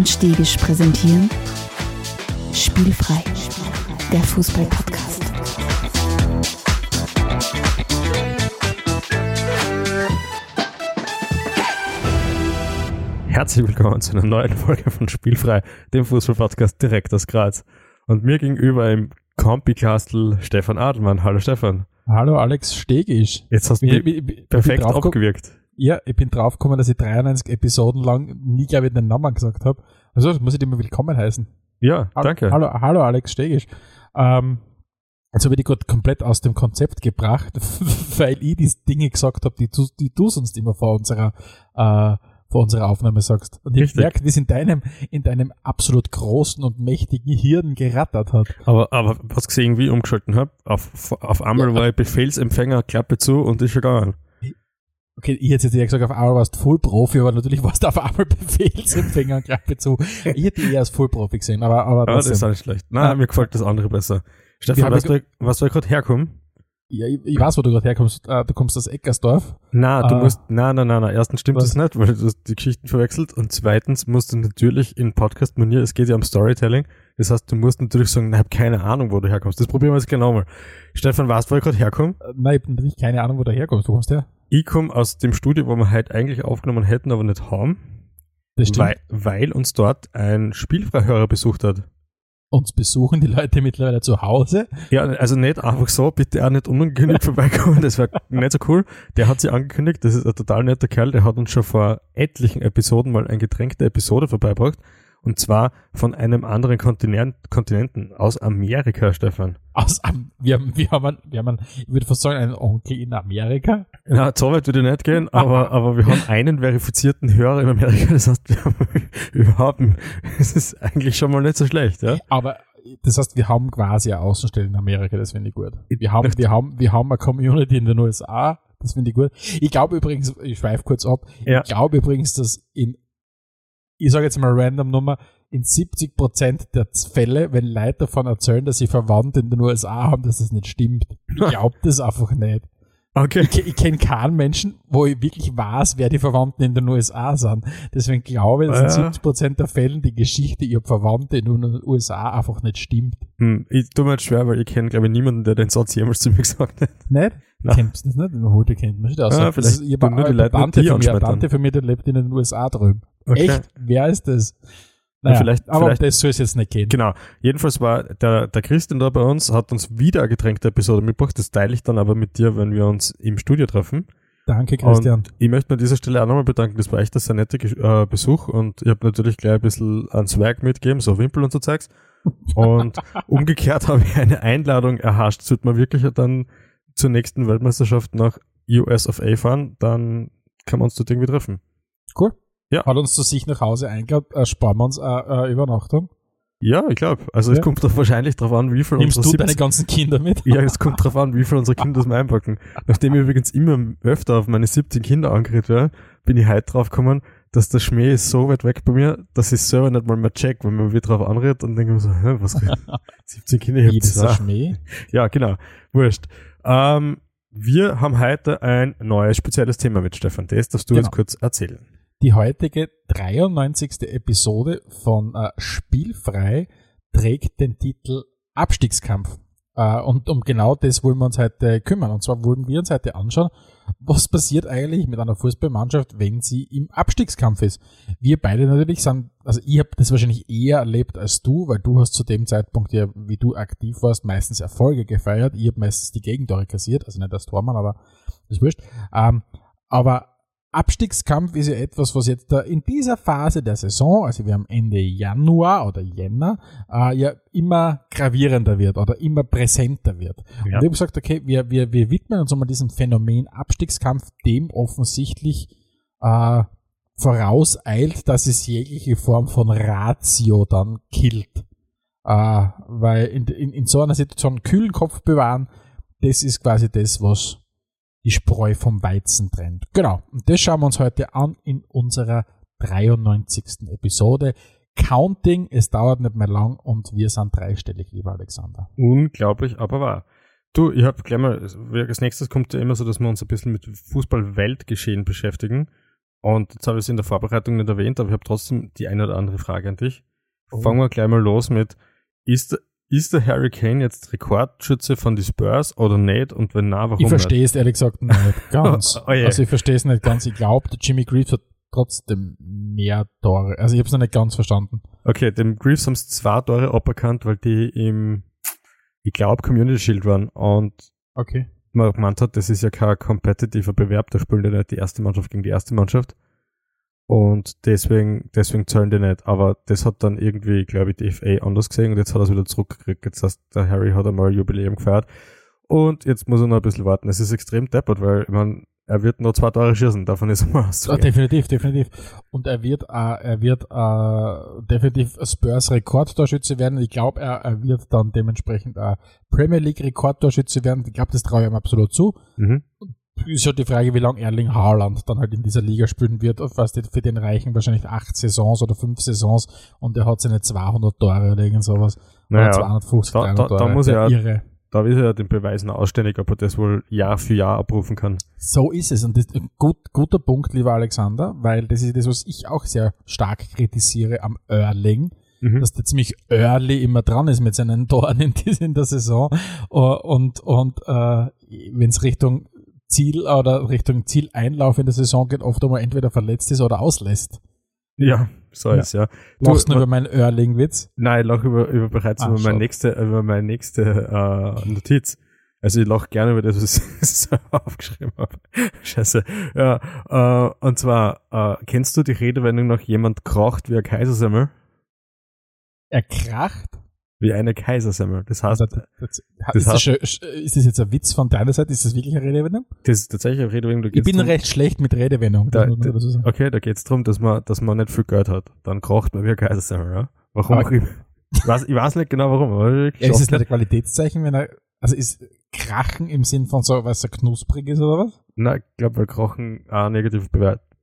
und Stegisch präsentieren Spielfrei, der Fußball-Podcast. Herzlich willkommen zu einer neuen Folge von Spielfrei, dem Fußball-Podcast direkt aus Graz. Und mir gegenüber im Compi Castle Stefan Adelmann. Hallo Stefan. Hallo Alex Stegisch. Jetzt hast du perfekt drauf abgewirkt. Ja, ich bin draufgekommen, dass ich 93 Episoden lang nie, glaube ich, den Namen gesagt habe. Also muss ich dir mal willkommen heißen. Ja, danke. Hallo, hallo Alex Stegisch. Ähm, jetzt habe ich dich gerade komplett aus dem Konzept gebracht, weil ich die Dinge gesagt habe, die du, die du sonst immer vor unserer, äh, vor unserer Aufnahme sagst. Und ich Richtig. merke, wie es in deinem, in deinem absolut großen und mächtigen Hirn gerattert hat. Aber, aber was ich irgendwie umgeschalten habe, auf, auf einmal war ich Befehlsempfänger, Klappe zu und ist schon gegangen. Okay, ich hätte jetzt ja gesagt, auf einmal warst du Vollprofi, aber natürlich warst du auf einmal Befehlsempfänger und Klappe zu. Ich hätte eher als Vollprofi gesehen, aber, aber Aber das ist auch nicht schlecht. Nein, mir gefällt das andere besser. Stefan, weißt du, was wir gerade herkommen? Ja, ich, ich weiß, wo du gerade herkommst. Äh, Du kommst aus Eckersdorf. Na, du Ah. musst, nein, nein, nein, nein. Erstens stimmt das nicht, weil du hast die Geschichten verwechselt. Und zweitens musst du natürlich in Podcast-Manier, es geht ja um Storytelling. Das heißt, du musst natürlich sagen, ich habe keine Ahnung, wo du herkommst. Das probieren wir jetzt genau mal. Stefan, weißt du, wo ich gerade herkomme? Äh, Nein, ich habe natürlich keine Ahnung, wo du herkommst. Wo kommst du her? Ich komme aus dem Studio, wo wir heute eigentlich aufgenommen hätten, aber nicht haben, Das stimmt. weil, weil uns dort ein Spielfreihörer besucht hat. Uns besuchen die Leute mittlerweile zu Hause. Ja, also nicht einfach so, bitte auch nicht unangekündigt vorbeikommen, das wäre nicht so cool. Der hat sich angekündigt, das ist ein total netter Kerl, der hat uns schon vor etlichen Episoden mal eine getränkte Episode vorbeigebracht. Und zwar von einem anderen Kontinent, Kontinenten, aus Amerika, Stefan. Aus, Am- wir, haben- wir, haben, wir haben, ich würde fast sagen, einen Onkel in Amerika. Na, so weit würde ich nicht gehen, aber, aber wir haben einen verifizierten Hörer in Amerika, das heißt, wir haben überhaupt, es ist eigentlich schon mal nicht so schlecht, ja? Aber das heißt, wir haben quasi eine Außenstelle in Amerika. Das finde ich gut. Wir haben, wir haben, wir haben eine Community in den USA. Das finde ich gut. Ich glaube übrigens, ich schweife kurz ab. Ja. Ich glaube übrigens, dass in, ich sage jetzt mal random Nummer, in 70 Prozent der Fälle, wenn Leute davon erzählen, dass sie Verwandte in den USA haben, dass das nicht stimmt. Ich glaube das einfach nicht. Okay. Ich, ich kenne keinen Menschen, wo ich wirklich weiß, wer die Verwandten in den USA sind. Deswegen glaube ich, dass in Ja. 70 Prozent der Fällen die Geschichte, ihr habt Verwandte in den USA einfach nicht stimmt. Hm, ich tue mir jetzt schwer, weil ich kenne, glaube ich, niemanden, der den Satz jemals zu mir gesagt hat. Nicht? Nein. Kennst du das nicht? Heute kennt man das. Ja, Das vielleicht ist- ich hab tun nur die eine Leute Tante nicht die von mir. Tante von mir, die lebt in den USA drüben. Okay. Echt? Wer ist das? Ja, Naja, vielleicht- aber vielleicht- das soll es jetzt nicht gehen. Genau. Jedenfalls war der, der Christian da bei uns, hat uns wieder eine getränkte Episode mitgebracht. Das teile ich dann aber mit dir, wenn wir uns im Studio treffen. Danke, Christian. Und ich möchte mir an dieser Stelle auch nochmal bedanken. Das war echt ein sehr netter äh, Besuch und ich habe natürlich gleich ein bisschen an Swag mitgegeben, so Wimpel und so Zeugs. Und umgekehrt habe ich eine Einladung erhascht. Sollte man wirklich dann zur nächsten Weltmeisterschaft nach US of A fahren, dann kann man uns dort irgendwie treffen. Cool. Ja. Hat uns zu sich nach Hause eingeladen, äh, sparen wir uns äh, äh, Übernachtung. Ja, ich glaube. Also Ja. es kommt doch wahrscheinlich darauf an, wie viel Nimmst du unserer deine 17 ganzen Kinder mit? Ja, es kommt drauf an, wie viel unsere Kinder das mal einpacken. Nachdem ich übrigens immer öfter auf meine 17 Kinder angeredet werde, bin ich heute drauf gekommen, dass der Schmäh ist so weit weg bei mir, dass ich selber nicht mal mehr check, wenn man wieder drauf anredet und denke mir so, hä, was 17 Kinder, hab Jedes zwei. Schmäh. Ja, genau. Wurscht. Ähm, wir haben heute ein neues spezielles Thema mit Stefan. Das darfst du Genau. jetzt kurz erzählen. Die heutige 93. Episode von äh, Spielfrei trägt den Titel Abstiegskampf. Äh, und um genau das wollen wir uns heute kümmern. Und zwar wollen wir uns heute anschauen, was passiert eigentlich mit einer Fußballmannschaft, wenn sie im Abstiegskampf ist. Wir beide natürlich sind, also ich habe das wahrscheinlich eher erlebt als du, weil du hast zu dem Zeitpunkt ja, wie du aktiv warst, meistens Erfolge gefeiert. Ich habe meistens die Gegentore kassiert, also nicht als Tormann, aber ist wurscht. Ähm, aber Abstiegskampf ist ja etwas, was jetzt in dieser Phase der Saison, also wir haben Ende Januar oder Jänner, äh, ja immer gravierender wird oder immer präsenter wird. Ja. Und ich habe gesagt, okay, wir, wir, wir widmen uns mal diesem Phänomen Abstiegskampf, dem offensichtlich äh, vorauseilt, dass es jegliche Form von Ratio dann killt. Äh, weil in, in, in so einer Situation kühlen Kopf bewahren, das ist quasi das, was die Spreu vom Weizen trennt. Genau. Und das schauen wir uns heute an in unserer 93. Episode. Counting, es dauert nicht mehr lang und wir sind dreistellig, lieber Alexander. Unglaublich, aber wahr. Du, ich habe gleich mal, als nächstes kommt ja immer so, dass wir uns ein bisschen mit Fußball-Weltgeschehen beschäftigen. Und jetzt habe ich es in der Vorbereitung nicht erwähnt, aber ich habe trotzdem die eine oder andere Frage an dich. Oh. Fangen wir gleich mal los mit, ist, ist der Harry Kane jetzt Rekordschütze von die Spurs oder nicht? Und wenn na, warum Ich verstehe es ehrlich gesagt nicht ganz. Oh je. also ich verstehe es nicht ganz. Ich glaube, der Jimmy Greaves hat trotzdem mehr Tore. Also ich habe es noch nicht ganz verstanden. Okay, dem Greaves haben es zwei Tore aberkannt, weil die im, ich glaube, Community Shield waren. Und Okay. man gemeint hat, das ist ja kein kompetitiver Bewerb, da spielt ja nicht die erste Mannschaft gegen die erste Mannschaft. Und deswegen, deswegen zahlen die nicht. Aber das hat dann irgendwie, glaube ich, die FA anders gesehen und jetzt hat er es wieder zurückgekriegt. Jetzt heißt, der Harry hat einmal ein Jubiläum gefeiert. Und jetzt muss er noch ein bisschen warten. Es ist extrem deppert, weil, ich meine, er wird nur zwei Tore schießen, davon ist er mal Ah, auszugehen. definitiv, definitiv. Und er wird, äh, er wird äh, definitiv Spurs Rekordtorschütze werden. Ich glaube, er, er wird dann dementsprechend äh, Premier League Rekordtorschütze werden. Ich glaube, das traue ich ihm absolut zu. Mhm. Ist halt die Frage, wie lange Erling Haaland dann halt in dieser Liga spielen wird. Was für den reichen wahrscheinlich acht Saisons oder fünf Saisons und er hat seine 200 Tore oder irgend sowas. Oder Naja, 250, da- 300 da- da Tore. muss Der er- Irre. da ist er ja den Beweisen ausständig, ob er das wohl Jahr für Jahr abrufen kann. So ist es. Und das ist ein gut, guter Punkt, lieber Alexander, weil das ist das, was ich auch sehr stark kritisiere am Erling, Mhm. dass der ziemlich early immer dran ist mit seinen Toren in, der Saison. Uh, Und, und äh, wenn es Richtung Ziel oder Richtung Zieleinlauf in der Saison geht, oft einmal entweder verletzt ist oder auslässt. Ja, so Ja. ist ja. Lachst du wa- über meinen Erling-Witz? Nein, ich lache über, über bereits Ah, über, meine nächste, über meine nächste äh, Notiz. Also ich lache gerne über das, was ich selber aufgeschrieben habe. Scheiße. Ja, äh, und zwar, äh, kennst du die Redewendung noch, jemand kracht wie ein Kaisersemmel? Er kracht. Wie eine Kaisersemmel. Das heißt, Also, das, das ist, das heißt- schon, ist das jetzt ein Witz von deiner Seite? Ist das wirklich eine Redewendung? das ist tatsächlich eine Redewendung. Ich bin drum- recht schlecht mit Redewendungen. Da, das okay, da geht's drum, dass man, dass man nicht viel Geld hat. Dann kracht man wie ein Kaisersemmel, ja? Warum Aber-. Ich weiß, ich weiß nicht genau warum, aber wirklich Ja, ist es nicht ein Qualitätszeichen, wenn er, also ist Krachen im Sinn von so, es so knusprig ist oder was? Nein, ich glaube, weil Krachen auch eine negative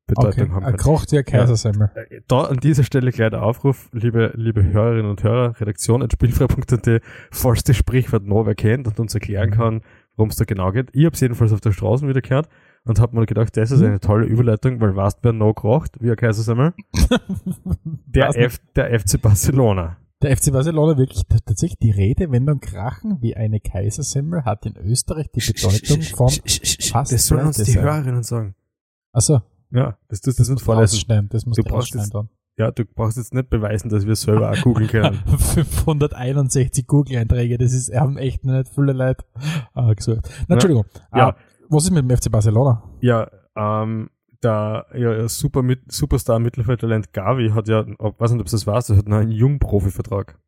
Be Bedeutung haben er kocht wie ein Kaisersemmel. Äh, Da an dieser Stelle gleich der Aufruf, liebe, liebe Hörerinnen und Hörer, Redaktion at spielfrei.at, falls das Sprichwort noch wer kennt und uns erklären Mhm. kann, worum es da genau geht. Ich habe es jedenfalls auf der Straße wieder gehört und habe mir gedacht, das ist Mhm. eine tolle Überleitung, weil weißt wer noch kracht, wie ein Kaisersemmel? Der. F, der FC Barcelona. Der FC Barcelona wirklich tatsächlich die Redewendung Krachen wie eine Kaisersemmel hat in Österreich die Bedeutung von fast Das sollen uns die. Hörerinnen sagen. Achso, Ja, das tust das nicht vorlesen. das muss Du du dann. Ja, du brauchst jetzt nicht beweisen, dass wir es selber auch googeln können. 561 Google-Einträge, das ist, haben echt nicht viele Leute äh, gesucht. Na, Entschuldigung. Ja. Äh, was ist mit dem FC Barcelona? Ja, ähm, der ja, Super Superstar Mittelfeldtalent Gavi hat ja, ob- weiß nicht, ob du das weißt, er hat noch einen Jungprofi-Vertrag.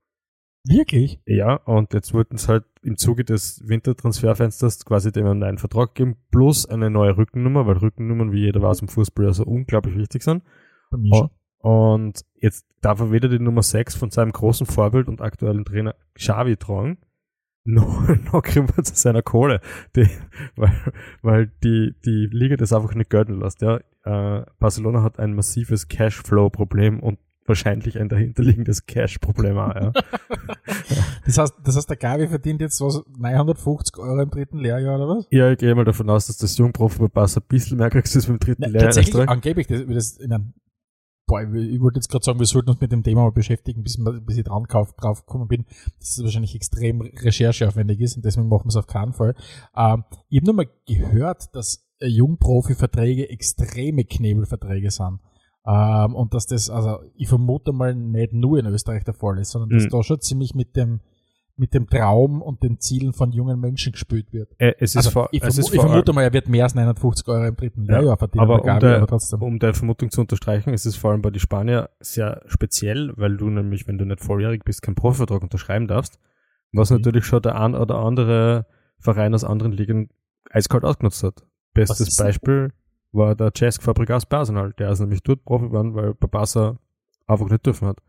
Wirklich? Ja, und jetzt wollten sie halt im Zuge des Wintertransferfensters quasi dem einen neuen Vertrag geben, plus eine neue Rückennummer, weil Rückennummern, wie jeder weiß, im Fußball ja so unglaublich wichtig sind. Bei mir schon. Und jetzt darf er weder die Nummer 6 von seinem großen Vorbild und aktuellen Trainer Xavi tragen, noch, noch kriegt er zu seiner Kohle. Die, weil, weil die, die Liga das einfach nicht gelten lässt. Ja. Äh, Barcelona hat ein massives Cashflow-Problem und wahrscheinlich ein dahinterliegendes Cash-Problem auch. Ja. Das heißt, das heißt, der Gavi verdient jetzt was, 950 Euro im dritten Lehrjahr oder was? ja, ich gehe mal davon aus, dass das Jungprofi bei Barca ein bisschen mehr kriegst als beim dritten Na, Lehrjahr tatsächlich, angeblich, das, das in einem, boah, ich, wollte jetzt gerade sagen, wir sollten uns mit dem Thema mal beschäftigen, bis, bis ich dran drauf gekommen bin, dass es wahrscheinlich extrem rechercheaufwendig ist und deswegen machen wir es auf keinen Fall. Ähm, ich habe nur mal gehört, dass Jungprofi-Verträge extreme Knebelverträge sind. Ähm, und dass das, also ich vermute mal nicht nur in Österreich der Fall ist, sondern dass Mhm. da schon ziemlich mit dem mit dem Traum und den Zielen von jungen Menschen gespielt wird. Äh, es ist Also, vor, ich, vermu ist ich vermute mal, er wird mehr als 950 Euro im dritten Ja, Lehrjahr verdienen, aber der um Gavi, der- aber. Um deine Vermutung zu unterstreichen, ist es vor allem bei den Spanier sehr speziell, weil du nämlich, wenn du nicht volljährig bist, keinen Profivertrag unterschreiben darfst, was Mhm. natürlich schon der ein oder andere Verein aus anderen Ligen eiskalt ausgenutzt hat. Bestes Beispiel war der Cesc Fabregas Personal, der ist nämlich dort Profi geworden, weil Barca einfach nicht dürfen hat.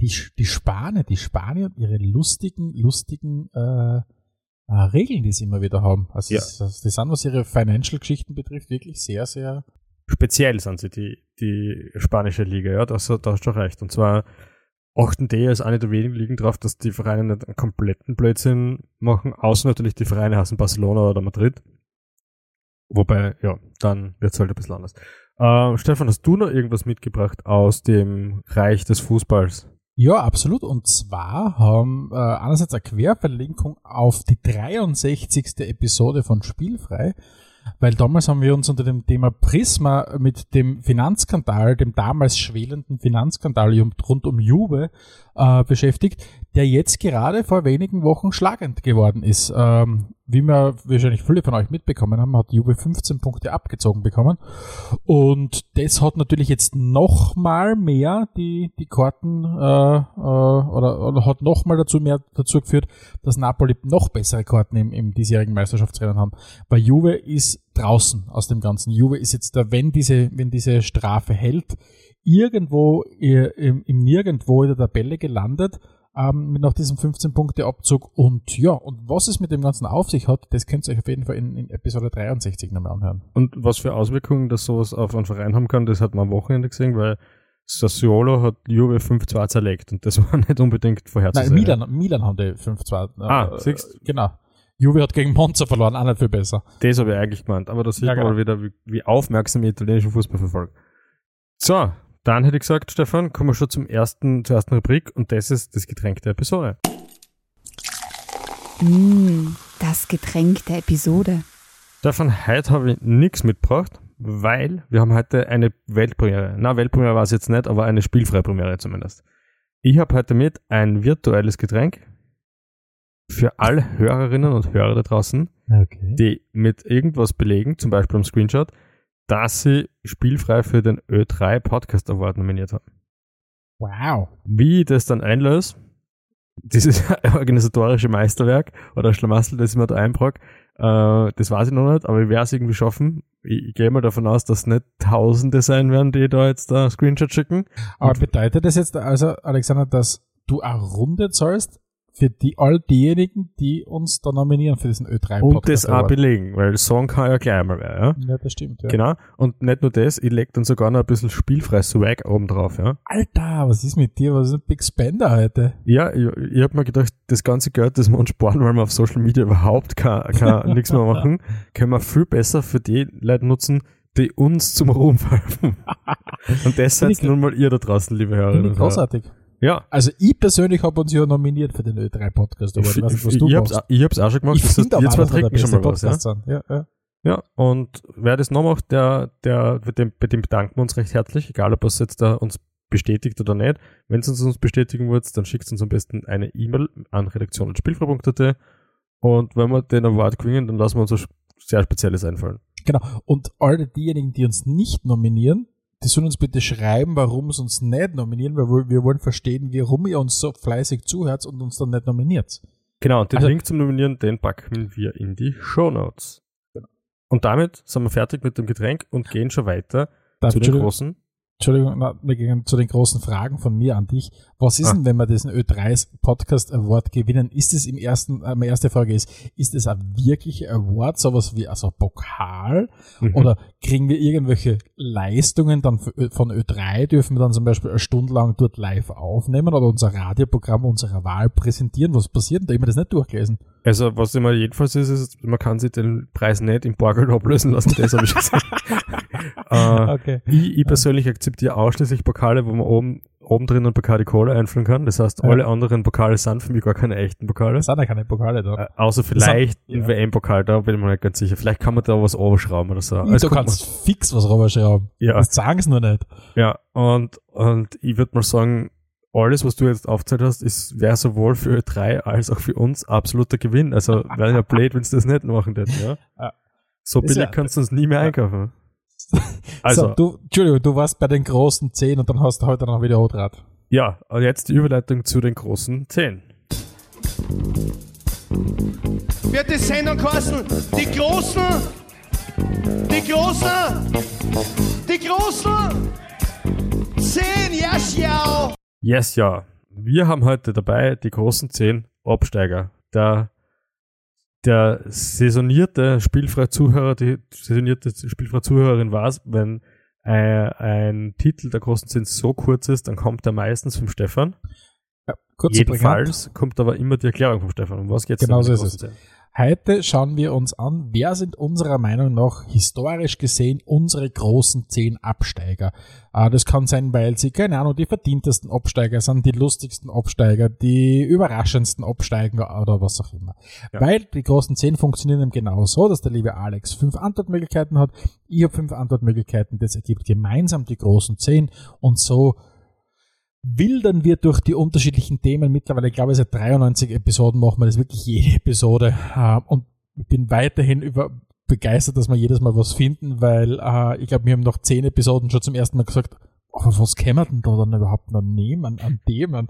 Die, die Spanier, die Spanier und ihre lustigen, lustigen äh, äh, Regeln, die sie immer wieder haben. Also Ja. das, das, die sind, was ihre Financial-Geschichten betrifft, wirklich sehr, sehr Speziell sind sie, die, die spanische Liga, ja, das, da hast du recht. Und zwar achten die als eine der wenigen Ligen drauf, dass die Vereine nicht einen kompletten Blödsinn machen, außer natürlich die Vereine heißen Barcelona oder Madrid. Wobei, ja, dann wird's halt ein bisschen anders. Äh, Stefan, hast du noch irgendwas mitgebracht aus dem Reich des Fußballs? Ja, absolut. Und zwar haben äh, einerseits eine Querverlinkung auf die 63. Episode von Spielfrei, weil damals haben wir uns unter dem Thema Prisma mit dem Finanzskandal, dem damals schwelenden Finanzskandal rund um Juve äh, beschäftigt, der jetzt gerade vor wenigen Wochen schlagend geworden ist. Ähm, wie wir wahrscheinlich viele von euch mitbekommen haben, hat Juve 15 Punkte abgezogen bekommen. Und das hat natürlich jetzt noch mal mehr die, die Karten äh, äh, oder, oder hat noch mal dazu mehr dazu geführt, dass Napoli noch bessere Karten im, im diesjährigen Meisterschaftsrennen haben. Weil Juve ist draußen aus dem Ganzen. Juve ist jetzt da, wenn diese, wenn diese Strafe hält, irgendwo im, im Nirgendwo in der Tabelle gelandet ähm, mit nach diesem 15-Punkte-Abzug. Und ja, und was es mit dem Ganzen auf sich hat, das könnt ihr euch auf jeden Fall in, in Episode 63 nochmal anhören. Und was für Auswirkungen das sowas auf einen Verein haben kann, das hat man am Wochenende gesehen, weil Sassuolo hat Juve 5-2 zerlegt und das war nicht unbedingt vorherzusehen. Nein, Milan, Milan haben die 5-2. Äh, ah, siehst Genau. Juve hat gegen Monza verloren, auch nicht viel besser. Das habe ich eigentlich gemeint, aber da sieht ja, man genau. mal wieder, wie, wie aufmerksam ich italienischen Fußball verfolgt. So, dann hätte ich gesagt, Stefan, kommen wir schon zum ersten, zur ersten Rubrik und das ist das Getränk der Episode. Mm, das Getränk der Episode. Stefan, heute habe ich nichts mitgebracht, weil wir haben heute eine Weltpremiere. Na, Weltpremiere war es jetzt nicht, aber eine spielfreie Premiere zumindest. Ich habe heute mit ein virtuelles Getränk für alle Hörerinnen und Hörer da draußen, okay. die mit irgendwas belegen, zum Beispiel am Screenshot, dass sie spielfrei für den Ö3 Podcast Award nominiert haben. Wow. Wie ich das dann einlöse, dieses organisatorische Meisterwerk oder Schlamassel, das ich mir da einbrach, äh, das weiß ich noch nicht, aber ich werde es irgendwie schaffen. Ich, ich gehe mal davon aus, dass es nicht Tausende sein werden, die da jetzt da Screenshot schicken. Aber bedeutet das jetzt also, Alexander, dass du eine Runde zahlst für die all diejenigen, die uns da nominieren für diesen Ö3 Podcast. Und das auch belegen, weil Song kann ja gleich mal werden, ja? Ja, das stimmt, ja. Genau. Und nicht nur das, ich leg dann sogar noch ein bisschen spielfreies Swag oben drauf, ja. Alter, was ist mit dir? Was ist ein Big Spender heute? Ja, ich, ich hab mir gedacht, das ganze Geld, das wir uns sparen, weil wir auf Social Media überhaupt kann, kann nichts mehr machen, können wir viel besser für die Leute nutzen, die uns zum Ruhm verhelfen. Und das seid nun mal ihr da draußen, liebe Hörerinnen und Hörer. Großartig. Ja. Also ich persönlich habe uns ja nominiert für den Ö3 Podcast, aber ich, ich, was du ich, hab's, ich hab's auch schon gemacht. Ich das heißt, ihr zwei trinken schon mal was, ja? ja? Ja, ja. und wer das noch macht, der, der, bei dem, bei dem bedanken wir uns recht herzlich, egal ob es jetzt da uns bestätigt oder nicht. Wenn es uns, bestätigen wollt, dann schickt uns am besten eine E-Mail an redaktion.spielfrei.at und wenn wir den Award gewinnen, dann lassen wir uns was sehr Spezielles einfallen. Genau. Und alle diejenigen, die uns nicht nominieren, die sollen uns bitte schreiben, warum sie uns nicht nominieren, weil wir wollen verstehen, warum ihr uns so fleißig zuhört und uns dann nicht nominiert. Genau, und den also, Link zum Nominieren, den packen wir in die Show Notes. Genau. Und damit sind wir fertig mit dem Getränk und gehen schon weiter zu den großen Entschuldigung, na, wir gehen zu den großen Fragen von mir an dich. Was ist ah. denn, wenn wir diesen Ö3 Podcast Award gewinnen? Ist es im ersten, äh, meine erste Frage ist, ist es ein wirklicher Award, sowas wie also Pokal? Mhm. Oder kriegen wir irgendwelche Leistungen dann von Ö3? Dürfen wir dann zum Beispiel eine Stunde lang dort live aufnehmen oder unser Radioprogramm unserer Wahl präsentieren? Was passiert denn da? Ich habe das nicht durchgelesen. Also, was immer jedenfalls ist, ist, man kann sich den Preis nicht im Bargeld ablösen lassen, das habe ich gesagt. äh, okay. ich, ich persönlich akzeptiere ausschließlich Pokale, wo man oben, oben drin ein Bacardi Cola einfüllen kann. Das heißt, ja. alle anderen Pokale sind für mich gar keine echten Pokale. Es sind ja keine Pokale da. Äh, außer vielleicht sind, ein ja. WM-Pokal, da bin ich mir nicht ganz sicher. Vielleicht kann man da was oberschrauben oder so. Also du kannst man, fix was oberschrauben. Ja. Das sagen sie nur nicht. Ja, und, und ich würde mal sagen, alles, was du jetzt aufgezählt hast, ist, wäre sowohl für Ö3 als auch für uns absoluter Gewinn. Also wäre ja blöd, wenn es das nicht machen würden, ja. So billig kannst du uns nie mehr einkaufen. Also. So, du, Entschuldigung, du warst bei den großen 10 und dann hast du heute noch wieder Hotrad. Ja, und jetzt die Überleitung zu den großen 10. Wird die Sendung kosten? Die Großen! Die Großen! Die Großen! 10, ja, schau! Yes, ja. Wir haben heute dabei die großen zehn Absteiger. Der, der saisonierte spielfreie Zuhörer, die saisonierte spielfreie Zuhörerin weiß, wenn ein, ein Titel der großen zehn so kurz ist, dann kommt er meistens vom Stefan. Ja, kurz Jedenfalls kommt aber immer die Erklärung vom Stefan. Um was geht's genau so ist es. Heute schauen wir uns an, wer sind unserer Meinung nach historisch gesehen unsere großen zehn Absteiger. Äh, das kann sein, weil sie, keine Ahnung, die verdientesten Absteiger sind, die lustigsten Absteiger, die überraschendsten Absteiger oder was auch immer. Ja. Weil die großen zehn funktionieren eben genau so, dass der liebe Alex fünf Antwortmöglichkeiten hat, ich habe fünf Antwortmöglichkeiten, das ergibt gemeinsam die großen zehn und so wildern wir durch die unterschiedlichen Themen. Mittlerweile, ich glaube, seit 93 Episoden machen wir das wirklich jede Episode. Äh, und ich bin weiterhin über begeistert, dass wir jedes Mal was finden, weil äh, ich glaube, wir haben nach zehn Episoden schon zum ersten Mal gesagt, aber was können wir denn da dann überhaupt noch nehmen an Themen?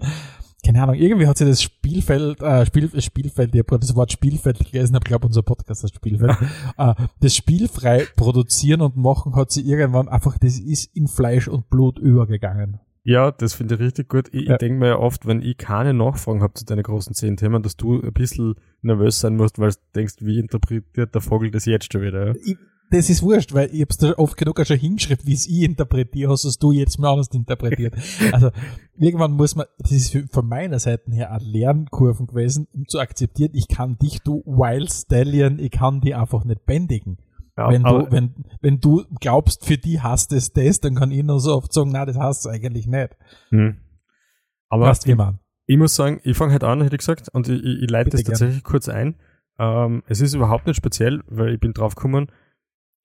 Keine Ahnung, irgendwie hat sich das Spielfeld, äh, Spiel, Spielfeld, ich habe das Wort Spielfeld gelesen, habe glaube unser Podcast das Spielfeld, äh, das spielfrei produzieren und machen hat sie irgendwann einfach, das ist in Fleisch und Blut übergegangen. Ja, das finde ich richtig gut. Ich, Ja. ich denke mir ja oft, wenn ich keine Nachfragen habe zu deinen großen zehn Themen, dass du ein bisschen nervös sein musst, weil du denkst, wie interpretiert der Vogel das jetzt schon wieder? Ja? ich, das ist wurscht, weil ich hab's da oft genug auch schon hingeschrieben, wie es ich interpretiere, hast es du jetzt mal anders interpretiert. Also irgendwann muss man, das ist von meiner Seite her eine Lernkurven gewesen, um zu akzeptieren, ich kann dich, du Wild Stallion, ich kann die einfach nicht bändigen. Ja, wenn, du, wenn, wenn du glaubst, für die hast es das, dann kann ich nur so oft sagen, na, das hast du eigentlich nicht. Hm. Aber wie man? ich muss sagen, ich fange halt an, hätte ich gesagt, und ich, ich, ich leite Bitte das gern. tatsächlich kurz ein. Ähm, es ist überhaupt nicht speziell, weil ich bin drauf gekommen,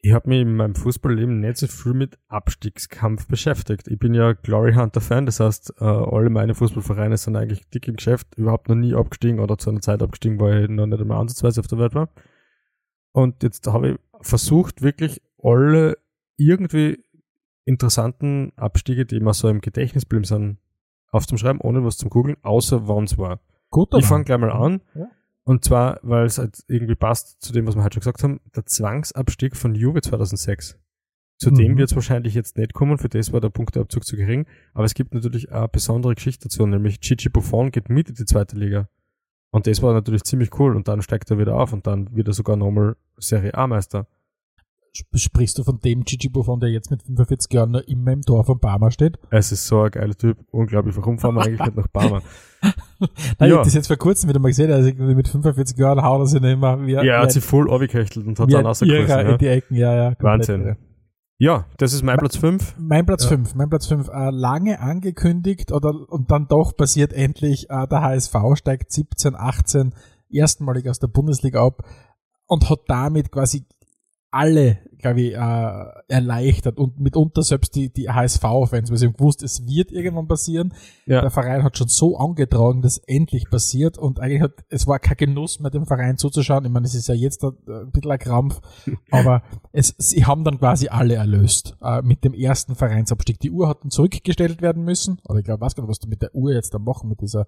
ich habe mich in meinem Fußballleben nicht so viel mit Abstiegskampf beschäftigt. Ich bin ja Glory Hunter Fan, das heißt, äh, alle meine Fußballvereine sind eigentlich dick im Geschäft, überhaupt noch nie abgestiegen oder zu einer Zeit abgestiegen, weil ich noch nicht einmal ansatzweise auf der Welt war. Und jetzt habe ich versucht, wirklich alle irgendwie interessanten Abstiege, die mir so im Gedächtnis geblieben sind, aufzuschreiben, ohne was zum googeln, außer wann es war. Gut, Ich fange gleich mal an. Ja. Und zwar, weil es halt irgendwie passt zu dem, was wir heute schon gesagt haben, der Zwangsabstieg von Juve 2006. Zu dem Mhm. wird es wahrscheinlich jetzt nicht kommen, für das war der Punkteabzug zu gering. Aber es gibt natürlich eine besondere Geschichte dazu, nämlich Gigi Buffon geht mit in die zweite Liga. Und das war natürlich ziemlich cool. Und dann steigt er wieder auf und dann wird er sogar nochmal Serie A-Meister. Sp- Sprichst du von dem Gigi Buffon, der jetzt mit 45 Jahren noch immer im Tor von Parma steht? Es ist so ein geiler Typ. Unglaublich. Warum fahren wir eigentlich nicht nach Parma? Nein, Ja. ich hab das jetzt vor kurzem wieder mal gesehen, also mit 45 Jahren haut er sich nicht mehr wie, Ja, er hat sich voll abgeköchtelt und hat dann. Irrer Ja. in die Ecken, ja, ja. komplett, Wahnsinn. Ja. Ja, das ist mein Platz 5. Mein Platz Ja. 5, mein Platz 5, äh, lange angekündigt oder und dann doch passiert endlich, äh, der HSV steigt 17, 18 erstmalig aus der Bundesliga ab und hat damit quasi alle, glaube ich, äh, erleichtert und mitunter selbst die, die HSV-Fans, weil sie haben gewusst, es wird irgendwann passieren. Ja. Der Verein hat schon so angetragen, dass endlich passiert und eigentlich hat, es war kein Genuss mehr dem Verein zuzuschauen. Ich meine, es ist ja jetzt ein, ein bisschen ein Krampf, aber es, sie haben dann quasi alle erlöst äh, mit dem ersten Vereinsabstieg. Die Uhr hat dann zurückgestellt werden müssen. Oder ich glaube, nicht, was du mit der Uhr jetzt da machen, mit dieser,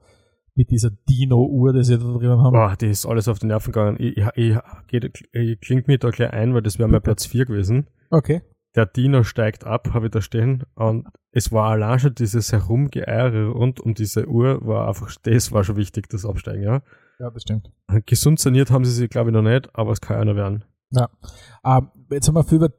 mit dieser Dino-Uhr, die sie da drinnen haben. Boah, die ist alles auf die Nerven gegangen. Ich, ich, ich, ich klingt mir da gleich ein, weil das wäre mein Platz 4 gewesen. Okay. Der Dino steigt ab, habe ich da stehen. Und es war allein schon dieses Herumgeeiere rund um diese Uhr, war einfach, das war schon wichtig, das Absteigen, ja. Ja, das stimmt. Gesund saniert haben sie sich, glaube ich, noch nicht, aber es kann einer werden. Ja. Ähm, jetzt haben wir viel über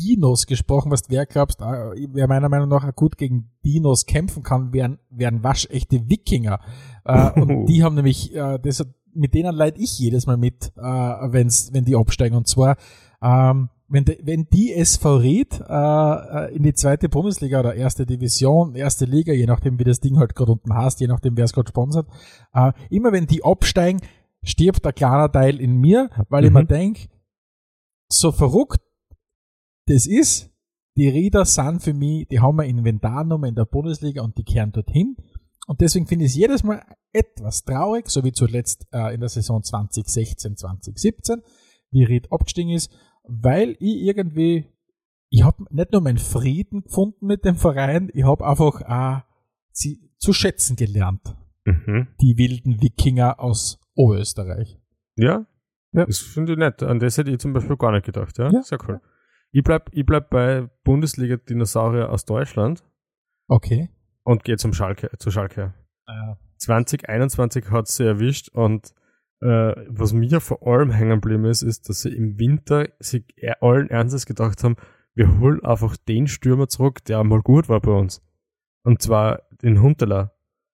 Dinos gesprochen, was wer glaubst, äh, wer meiner Meinung nach gut gegen Dinos kämpfen kann, wären, wären waschechte Wikinger. Äh, und die haben nämlich, äh, das, mit denen leid ich jedes Mal mit, äh, wenn's, wenn die absteigen. Und zwar, ähm, wenn, de, wenn die SV Ried äh, äh, in die zweite Bundesliga oder erste Division, erste Liga, je nachdem wie das Ding halt gerade unten heißt, je nachdem wer es gerade sponsert, äh, immer wenn die absteigen, stirbt ein kleiner Teil in mir, weil ich Mhm. mir denk, so verrückt das ist, die Rieder sind für mich, die haben eine Inventarnummer in der Bundesliga und die kehren dorthin. Und deswegen finde ich es jedes Mal etwas traurig, so wie zuletzt äh, in der Saison 2016, 2017, wie Ried abgestiegen ist, weil ich irgendwie, ich habe nicht nur meinen Frieden gefunden mit dem Verein, ich habe einfach äh, sie zu schätzen gelernt, Mhm. die wilden Wikinger aus Oberösterreich. Ja? Ja. Das finde ich nett. An das hätte ich zum Beispiel gar nicht gedacht, ja? Ja. Sehr cool. Ich bleib, ich bleib bei Bundesliga-Dinosaurier aus Deutschland Okay. und gehe zum Schalke, zu Schalke. Äh, 2021 hat sie erwischt und äh, was mir vor allem hängen geblieben ist, ist, dass sie im Winter sich e- allen Ernstes gedacht haben, wir holen einfach den Stürmer zurück, der mal gut war bei uns. Und zwar den Huntela.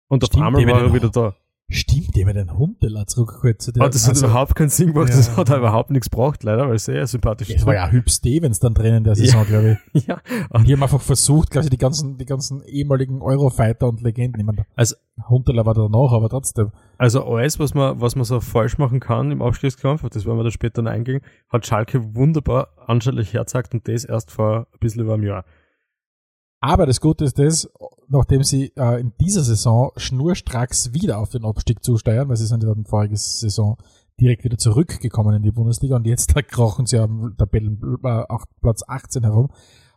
Und Stimmt, auf einmal war er wieder da. Stimmt, die haben den Hundeler zurückgeholt. Zu der, Ah, das hat also, überhaupt keinen Sinn gemacht, Ja. das hat er überhaupt nichts gebraucht, leider, weil es sehr sympathisch Es war ja Hüb Stevens dann drin in der Saison, glaube ich. ja. Und die haben einfach versucht, quasi die ganzen, die ganzen ehemaligen Eurofighter und Legenden. Ich meine, Also, Hundeler war danach, aber trotzdem. also alles, was man, was man so falsch machen kann im Abstiegskampf, das werden wir da später noch eingehen, hat Schalke wunderbar anschaulich herzeigt und das erst vor ein bisschen über einem Jahr. Aber das Gute ist das, nachdem sie äh, in dieser Saison schnurstracks wieder auf den Abstieg zusteuern, weil sie sind ja dann vorige Saison direkt wieder zurückgekommen in die Bundesliga und jetzt da krochen sie am Tabellen äh, auf Platz 18 herum,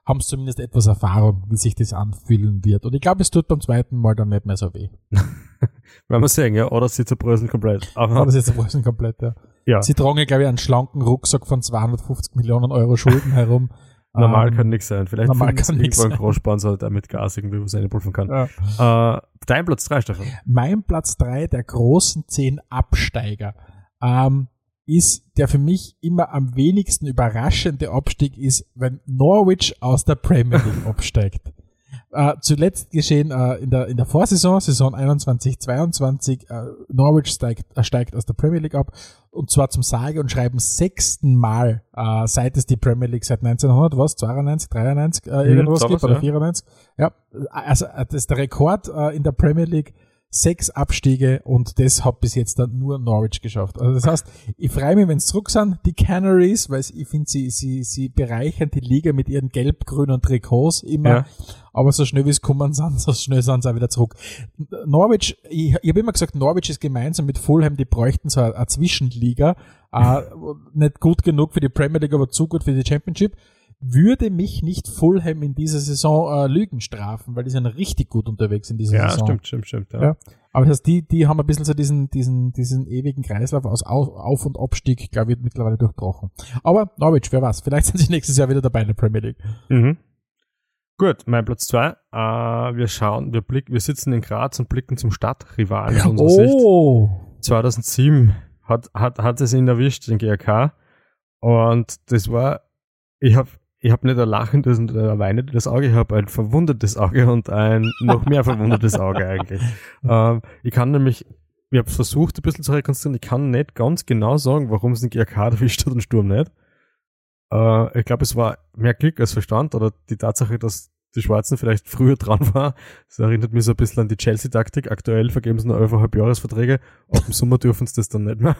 haben sie zumindest etwas Erfahrung, wie sich das anfühlen wird. Und ich glaube, es tut beim zweiten Mal dann nicht mehr so weh. Werden wir sehen, ja, oder sie zerbröseln komplett. Das ist jetzt ein komplett, ja. ja, Sie tragen, glaube ich, einen schlanken Rucksack von 250 Millionen Euro Schulden herum. normal Ähm, kann nichts sein. Vielleicht normal kann einen sein. Großsponsor, der mit Gas irgendwie was reinpulvern kann. ja. Äh, dein Platz 3, Stefan. Mein Platz drei der großen zehn Absteiger ähm, ist der für mich immer am wenigsten überraschende Abstieg ist, wenn Norwich aus der Premier League absteigt. Äh, zuletzt geschehen äh, in, der, in der Vorsaison, Saison 21-22, äh, Norwich steigt, äh, steigt aus der Premier League ab und zwar zum sage und schreiben sechsten Mal, äh, seit es die Premier League seit 1900, was, 92, 93, äh, irgendwas sowas, gibt, oder ja. 94. Ja, also das ist der Rekord in der Premier League. Sechs Abstiege und das hat bis jetzt dann nur Norwich geschafft. Also das heißt, ich freue mich, wenn es zurück sind, die Canaries, weil ich finde, sie, sie, sie bereichern die Liga mit ihren gelb-grünen Trikots immer. Ja. Aber so schnell wie es kommen sind, so schnell sind sie auch wieder zurück. Norwich, ich, ich habe immer gesagt, Norwich ist gemeinsam mit Fulham, die bräuchten so eine, eine Zwischenliga. äh, nicht gut genug für die Premier League, aber zu gut für die Championship. Würde mich nicht Fulham in dieser Saison äh, Lügen strafen, weil die sind richtig gut unterwegs in dieser Ja, Saison. stimmt, stimmt, stimmt. Ja. Ja. Aber das heißt, die, die haben ein bisschen so diesen, diesen, diesen ewigen Kreislauf aus Auf- Auf- und Abstieg, glaube ich, mittlerweile durchbrochen. Aber Norwich, wer weiß, vielleicht sind sie nächstes Jahr wieder dabei in der Premier League. Mhm. Gut, mein Platz 2. Äh, wir schauen, wir blicken, wir sitzen in Graz und blicken zum Stadtrivalen aus unserer Sicht. Oh! 2007 hat, hat, hat es ihn erwischt, den GRK. Und das war, ich habe ich hab nicht ein lachendes und ein weinendes Auge, ich habe ein verwundertes Auge und ein noch mehr verwundertes Auge eigentlich. Ähm, ich kann nämlich, ich habe versucht, ein bisschen zu rekonstruieren, ich kann nicht ganz genau sagen, warum es den GRK erwischt hat und Sturm nicht. Äh, ich glaube, es war mehr Glück als Verstand oder die Tatsache, dass die Schwarzen vielleicht früher dran war. Das erinnert mich so ein bisschen an die Chelsea-Taktik. Aktuell vergeben sie nur 11,5 Jahresverträge. Ab dem Sommer dürfen sie das dann nicht mehr.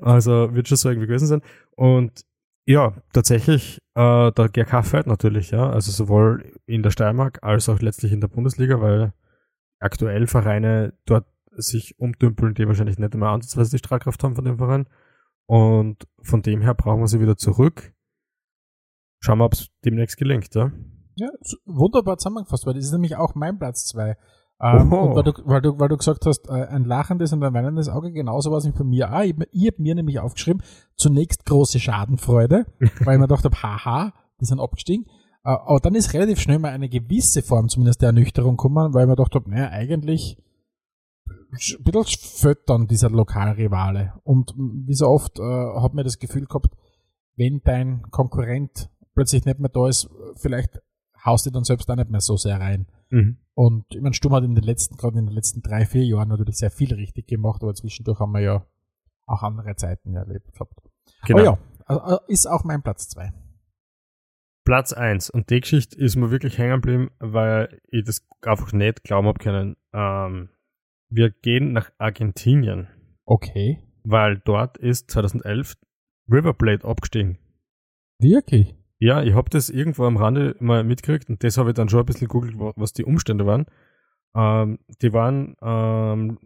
Also wird schon so irgendwie gewesen sein. Und ja, tatsächlich, äh, der GRK fällt natürlich, ja. Also sowohl in der Steiermark als auch letztlich in der Bundesliga, weil aktuell Vereine dort sich umdümpeln, die wahrscheinlich nicht einmal ansatzweise die Strahlkraft haben von dem Verein. Und von dem her brauchen wir sie wieder zurück. Schauen wir, ob es demnächst gelingt, ja. Ja, wunderbar zusammengefasst, weil das ist nämlich auch mein Platz zwei. Ähm, weil du, weil, du, weil du gesagt hast, äh, ein lachendes und ein weinendes Auge, genauso war es bei mir auch. Ich, ich habe mir nämlich aufgeschrieben, zunächst große Schadenfreude, weil ich mir gedacht habe, haha, die sind abgestiegen. Äh, aber dann ist relativ schnell mal eine gewisse Form zumindest der Ernüchterung gekommen, weil ich mir gedacht habe, naja, eigentlich ein bisschen füttern dieser Lokalrivale. Und wie so oft äh, hat mir das Gefühl gehabt, wenn dein Konkurrent plötzlich nicht mehr da ist, vielleicht haust du dann selbst auch nicht mehr so sehr rein. Mhm. Und ich meine, Sturm hat in den letzten, gerade in den letzten drei, vier Jahren natürlich sehr viel richtig gemacht, aber zwischendurch haben wir ja auch andere Zeiten erlebt gehabt. Genau. Aber ja, also, äh, ist auch mein Platz zwei. Platz 1. Und die Geschichte ist mir wirklich hängen geblieben, weil ich das einfach nicht glauben habe können. Ähm, wir gehen nach Argentinien, Okay. weil dort ist 2011 River Plate abgestiegen. Wirklich? Ja, ich habe das irgendwo am Rande mal mitgekriegt und das habe ich dann schon ein bisschen gegoogelt, wa- was die Umstände waren. Ähm, die waren ähm,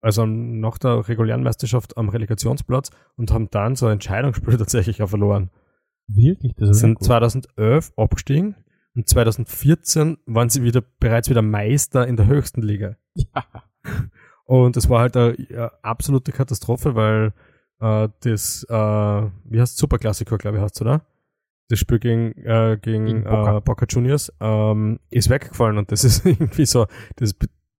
also nach der regulären Meisterschaft am Relegationsplatz und haben dann so ein Entscheidungsspiel tatsächlich auch verloren. Wirklich? Das ist sind gut. 2011 abgestiegen und 2014 waren sie wieder bereits wieder Meister in der höchsten Liga. Ja. Und es war halt eine, eine absolute Katastrophe, weil äh, das, äh, wie heißt Superklassiker, glaube ich, heißt oder? Das Spiel gegen, äh, gegen, Gegen Boca. Äh, Boca Juniors ähm, ist weggefallen und das ist irgendwie so, das,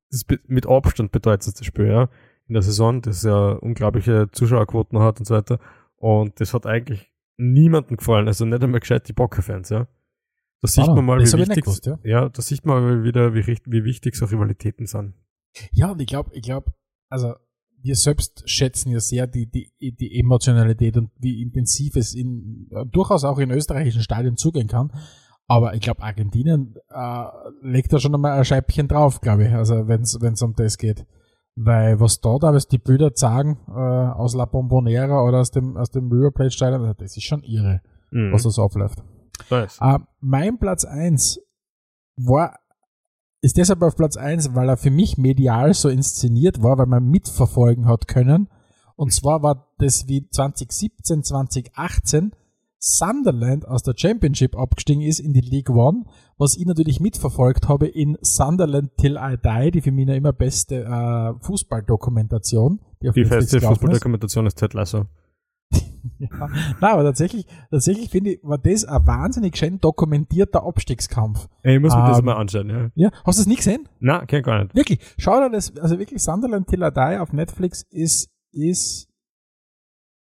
das mit Abstand bedeutendste Spiel, ja, in der Saison, das ja unglaubliche Zuschauerquoten hat und so weiter. Und das hat eigentlich niemandem gefallen, also nicht einmal gescheit die Boca-Fans, ja. Da sieht Ah, man mal, wie wichtig, gewusst, ja, da sieht man mal wieder, wie, wie wichtig so Rivalitäten sind. Ja, und ich glaube, ich glaube, also wir selbst schätzen ja sehr die, die, die Emotionalität und wie intensiv es in, durchaus auch in österreichischen Stadien zugehen kann. Aber ich glaube, Argentinien äh, legt da schon einmal ein Scheibchen drauf, glaube ich, also wenn es um das geht. Weil was da da, was die Bilder sagen, äh, aus La Bombonera oder aus dem, aus dem River Plate Stadion, also das ist schon irre, mhm. was da so abläuft. Nice. Äh, mein Platz eins war, ist deshalb auf Platz eins, weil er für mich medial so inszeniert war, weil man mitverfolgen hat können. Und zwar war das wie 2017, 2018 Sunderland aus der Championship abgestiegen ist in die League One, was ich natürlich mitverfolgt habe in Sunderland Till I Die, die für mich immer beste äh, Fußballdokumentation. Die, auf die beste Fußballdokumentation ist Ted Lasso. ja. Nein, aber tatsächlich, tatsächlich finde ich, war das ein wahnsinnig schön dokumentierter Abstiegskampf. Ey, ich muss mir ähm, das mal anschauen, ja. Ja, hast du das nicht gesehen? Nein, kenn gar nicht. Wirklich, schau dir das, also wirklich Sunderland Till I Die auf Netflix ist, ist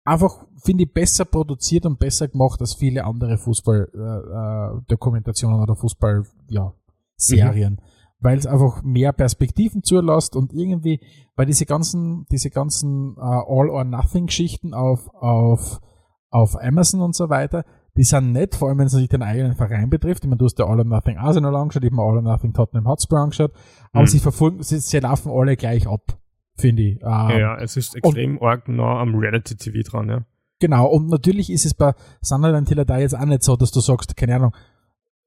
einfach, finde ich, besser produziert und besser gemacht als viele andere Fußball-Dokumentationen äh, äh oder Fußball-Serien. Ja, mhm. Weil es einfach mehr Perspektiven zulässt und irgendwie, weil diese ganzen, diese ganzen äh, All-or-Nothing-Geschichten auf, auf, auf Amazon und so weiter, die sind nett, vor allem wenn es sich den eigenen Verein betrifft. Ich meine, du hast ja All or Nothing Arsenal angeschaut, ich habe mir All or Nothing Tottenham Hotspur angeschaut, aber mhm. sie verfolgen, sie, sie laufen alle gleich ab finde ich. Ähm, ja, es ist extrem und, arg nah am Reality-TV dran, ja. Genau, und natürlich ist es bei Sunderland Tiller da jetzt auch nicht so, dass du sagst, keine Ahnung,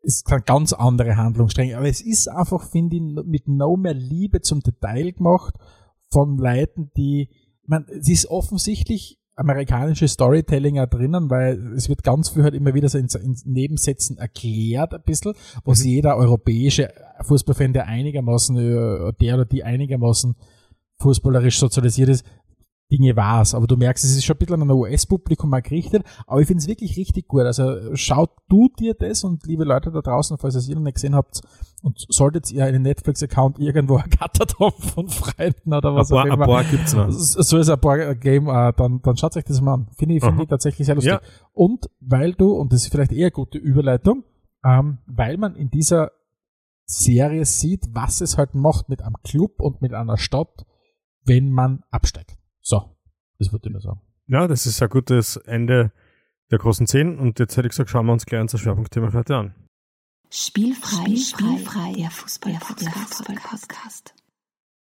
ist eine ganz andere Handlungsstränge, aber es ist einfach, finde ich, mit no mehr Liebe zum Detail gemacht von Leuten, die, man, es ist offensichtlich amerikanische Storytelling auch drinnen, weil es wird ganz viel halt immer wieder so in, in Nebensätzen erklärt ein bisschen, was mhm. jeder europäische Fußballfan, der einigermaßen, äh, der oder die einigermaßen fußballerisch sozialisiert ist, Dinge war's. Aber du merkst, es ist schon ein bisschen an ein US-Publikum mal gerichtet, aber ich finde es wirklich richtig gut. Also schaut du dir das und liebe Leute da draußen, falls ihr es noch nicht gesehen habt, und solltet ihr einen Netflix-Account irgendwo ergattert haben von Freunden oder was auch immer. Ein paar gibt's noch. So ist ein paar Game, uh, dann, dann schaut euch das mal an. Finde ich, finde ich tatsächlich sehr lustig. Ja. Und weil du, und das ist vielleicht eher eine gute Überleitung, ähm, weil man in dieser Serie sieht, was es halt macht mit einem Club und mit einer Stadt, wenn man absteigt. So, das würde ich nur sagen. Ja, das ist ein gutes Ende der großen Zehn und jetzt hätte ich gesagt, schauen wir uns gleich unser Schwerpunktthema für heute an. Spielfrei, Spielfrei, der Fußball-Podcast.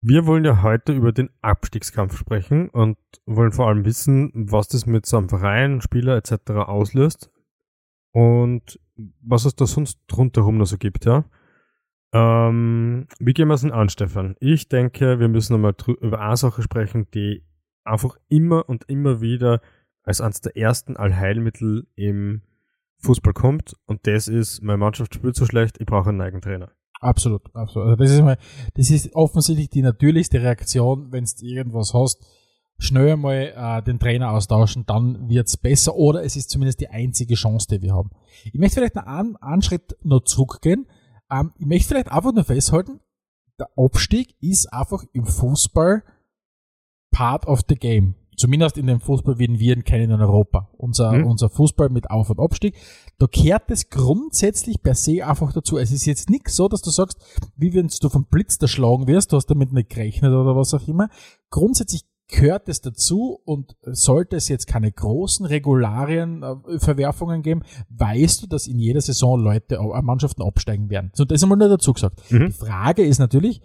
Wir wollen ja heute über den Abstiegskampf sprechen und wollen vor allem wissen, was das mit so einem Verein, Spieler etc. auslöst und was es da sonst rundherum noch so gibt, ja. Ähm, wie gehen wir es denn an, Stefan? Ich denke, wir müssen nochmal über eine Sache sprechen, die einfach immer und immer wieder als eines der ersten Allheilmittel im Fußball kommt. Und das ist, meine Mannschaft spielt so schlecht, ich brauche einen eigenen Trainer. Absolut, absolut. Also das ist mal, das ist offensichtlich die natürlichste Reaktion, wenn du irgendwas hast. Schnell einmal äh, den Trainer austauschen, dann wird's besser oder es ist zumindest die einzige Chance, die wir haben. Ich möchte vielleicht noch einen, einen Schritt noch zurückgehen ähm, ich möchte vielleicht einfach nur festhalten, der Abstieg ist einfach im Fußball part of the game. Zumindest in dem Fußball, wie wir ihn kennen in Europa. Unser, mhm. unser Fußball mit Auf- und Abstieg. Da kehrt es grundsätzlich per se einfach dazu. Es ist jetzt nicht so, dass du sagst, wie wenn du vom Blitz erschlagen wirst, du hast damit nicht gerechnet oder was auch immer. Grundsätzlich gehört es dazu und sollte es jetzt keine großen Regularien, äh, Verwerfungen geben, weißt du, dass in jeder Saison Leute, äh, Mannschaften absteigen werden. So, das ist einmal nur dazu gesagt. Mhm. Die Frage ist natürlich,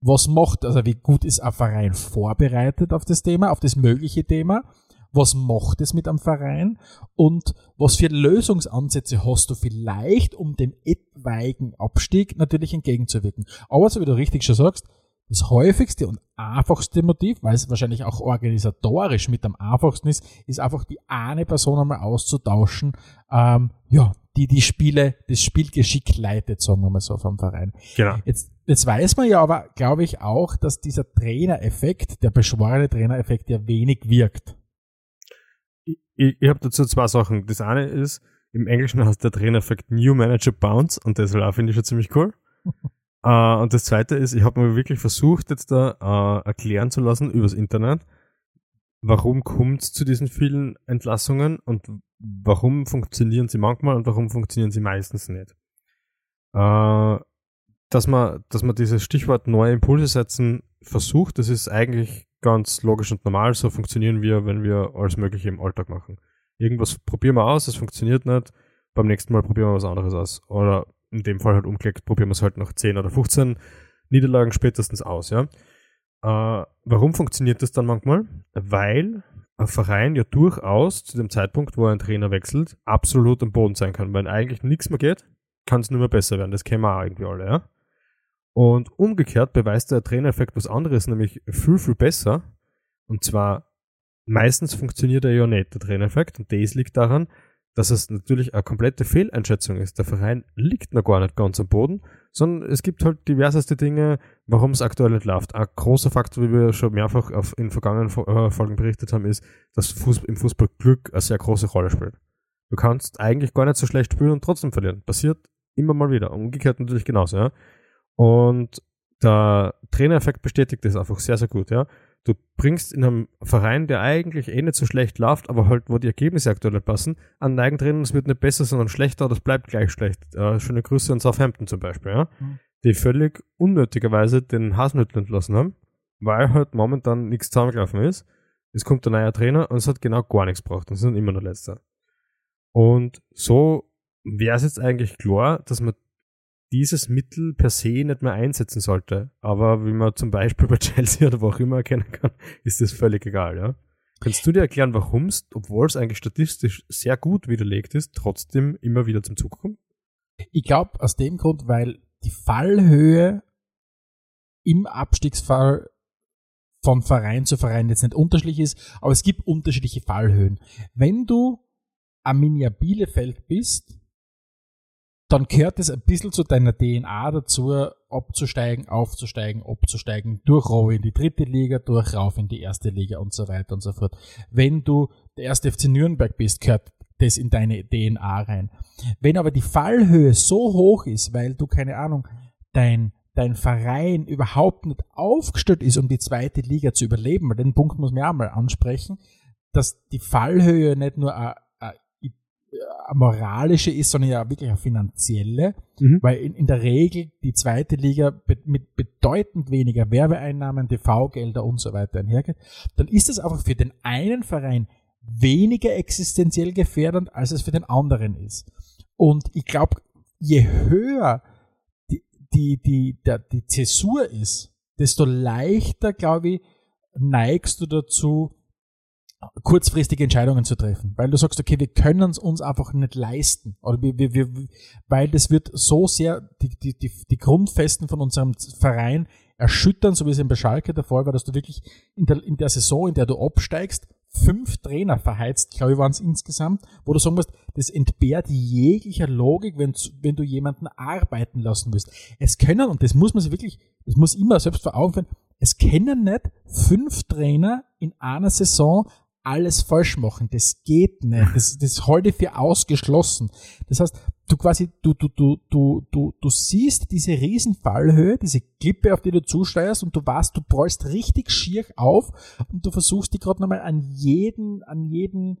was macht, also wie gut ist ein Verein vorbereitet auf das Thema, auf das mögliche Thema? Was macht es mit einem Verein? Und was für Lösungsansätze hast du vielleicht, um dem etwaigen Abstieg natürlich entgegenzuwirken? Aber so wie du richtig schon sagst, das häufigste und einfachste Motiv, weil es wahrscheinlich auch organisatorisch mit am einfachsten ist, ist einfach die eine Person einmal auszutauschen, ähm, ja, die die Spiele, das Spielgeschick leitet, sagen wir mal so vom Verein. Genau. Jetzt, jetzt weiß man ja aber, glaube ich, auch, dass dieser Trainereffekt, der beschworene Trainereffekt, ja wenig wirkt. Ich, ich, ich habe dazu zwei Sachen. Das eine ist, im Englischen heißt der Trainereffekt New Manager Bounce und das finde ich schon ziemlich cool. Uh, und das zweite ist, ich habe mir wirklich versucht, jetzt da uh, erklären zu lassen übers Internet, warum kommt es zu diesen vielen Entlassungen und warum funktionieren sie manchmal und warum funktionieren sie meistens nicht. Uh, dass man, dass man dieses Stichwort neue Impulse setzen versucht, das ist eigentlich ganz logisch und normal. So funktionieren wir, wenn wir alles Mögliche im Alltag machen. Irgendwas probieren wir aus, es funktioniert nicht. Beim nächsten Mal probieren wir was anderes aus. Oder in dem Fall halt umgelegt, probieren wir es halt nach 10 oder 15 Niederlagen spätestens aus, ja. Äh, warum funktioniert das dann manchmal? Weil ein Verein ja durchaus zu dem Zeitpunkt, wo ein Trainer wechselt, absolut am Boden sein kann. Wenn eigentlich nichts mehr geht, kann es nur mehr besser werden. Das kennen wir auch irgendwie alle, ja. Und umgekehrt beweist der Trainereffekt was anderes, nämlich viel, viel besser. Und zwar meistens funktioniert er ja nicht, der Trainereffekt. Und das liegt daran, dass es natürlich eine komplette Fehleinschätzung ist. Der Verein liegt noch gar nicht ganz am Boden, sondern es gibt halt diverseste Dinge, warum es aktuell nicht läuft. Ein großer Faktor, wie wir schon mehrfach auf, in vergangenen äh, Folgen berichtet haben, ist, dass Fußball, im Fußball Glück eine sehr große Rolle spielt. Du kannst eigentlich gar nicht so schlecht spielen und trotzdem verlieren. Passiert immer mal wieder. Umgekehrt natürlich genauso, ja. Und der Trainereffekt bestätigt das einfach sehr, sehr gut, ja. Du bringst in einem Verein, der eigentlich eh nicht so schlecht läuft, aber halt, wo die Ergebnisse aktuell nicht passen, einen neigen drin, es wird nicht besser, sondern schlechter, das bleibt gleich schlecht. Äh, schöne Grüße an Southampton zum Beispiel, ja. Mhm. Die völlig unnötigerweise den Hasenhüttl entlassen haben, weil halt momentan nichts zusammengelaufen ist. Es kommt ein neuer Trainer und es hat genau gar nichts gebraucht und sie sind immer noch letzter. Und so wäre es jetzt eigentlich klar, dass man dieses Mittel per se nicht mehr einsetzen sollte. Aber wie man zum Beispiel bei Chelsea oder wo auch immer erkennen kann, ist das völlig egal, ja. Kannst du dir erklären, warum es, obwohl es eigentlich statistisch sehr gut widerlegt ist, trotzdem immer wieder zum Zug kommt? Ich glaube aus dem Grund, weil die Fallhöhe im Abstiegsfall von Verein zu Verein jetzt nicht unterschiedlich ist, aber es gibt unterschiedliche Fallhöhen. Wenn du Arminia Bielefeld bist, dann gehört es ein bisschen zu deiner DNA dazu, abzusteigen, aufzusteigen, abzusteigen, durch rauf in die dritte Liga, durch rauf in die erste Liga und so weiter und so fort. Wenn du der erste FC Nürnberg bist, gehört das in deine DNA rein. Wenn aber die Fallhöhe so hoch ist, weil du, keine Ahnung, dein, dein Verein überhaupt nicht aufgestellt ist, um die zweite Liga zu überleben, weil den Punkt muss man ja auch mal ansprechen, dass die Fallhöhe nicht nur eine moralische ist, sondern ja wirklich eine finanzielle, mhm. weil in, in, der Regel die zweite Liga be mit bedeutend weniger Werbeeinnahmen, TV-Gelder und so weiter einhergeht, dann ist es einfach für den einen Verein weniger existenziell gefährdend, als es für den anderen ist. Und ich glaube, je höher die, die, die, der, die Zäsur ist, desto leichter, glaube ich, neigst du dazu, kurzfristige Entscheidungen zu treffen, weil du sagst, okay, wir können es uns einfach nicht leisten, oder wir, wir, wir, weil das wird so sehr die, die, die, die Grundfesten von unserem Verein erschüttern, so wie es in Beschalke der Fall war, dass du wirklich in der, in der Saison, in der du absteigst, fünf Trainer verheizt, glaube ich, waren es insgesamt, wo du sagen musst, das entbehrt jeglicher Logik, wenn, wenn du jemanden arbeiten lassen willst. Es können, und das muss man sich wirklich, das muss immer selbst vor Augen führen, es können nicht fünf Trainer in einer Saison alles falsch machen. Das geht nicht. Das, das halte ich für ausgeschlossen. Das heißt, du quasi, du, du, du, du, du, du siehst diese riesen Fallhöhe, diese Klippe, auf die du zusteuerst und du weißt, du rollst richtig schier auf und du versuchst dich gerade nochmal an jeden, an jeden,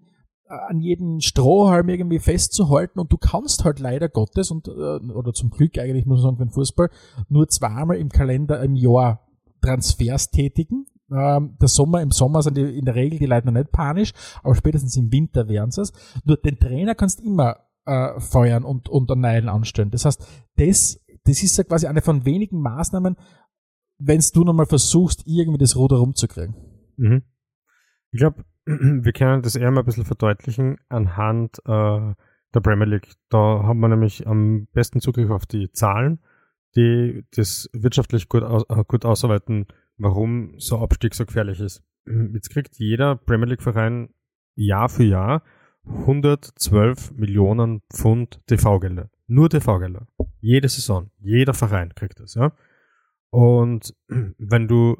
äh, an jeden Strohhalm irgendwie festzuhalten und du kannst halt leider Gottes und, äh, oder zum Glück eigentlich muss man sagen, den Fußball, nur zweimal im Kalender im Jahr Transfers tätigen ähm, der Sommer, im Sommer sind die in der Regel die Leute noch nicht panisch, aber spätestens im Winter wären sie es. Nur den Trainer kannst du immer äh, feuern und, und an Neilen anstellen. Das heißt, das, das ist ja quasi eine von wenigen Maßnahmen, wenn du nochmal versuchst, irgendwie das Ruder rumzukriegen. Mhm. Ich glaube, wir können das eher mal ein bisschen verdeutlichen anhand äh, der Premier League. Da haben wir nämlich am besten Zugriff auf die Zahlen, die das wirtschaftlich gut, aus, äh, gut ausarbeiten warum so Abstieg so gefährlich ist. Jetzt kriegt jeder Premier League Verein Jahr für Jahr 112 Millionen Pfund TV-Gelder. Nur TV-Gelder. Jede Saison. Jeder Verein kriegt das, ja. Und wenn du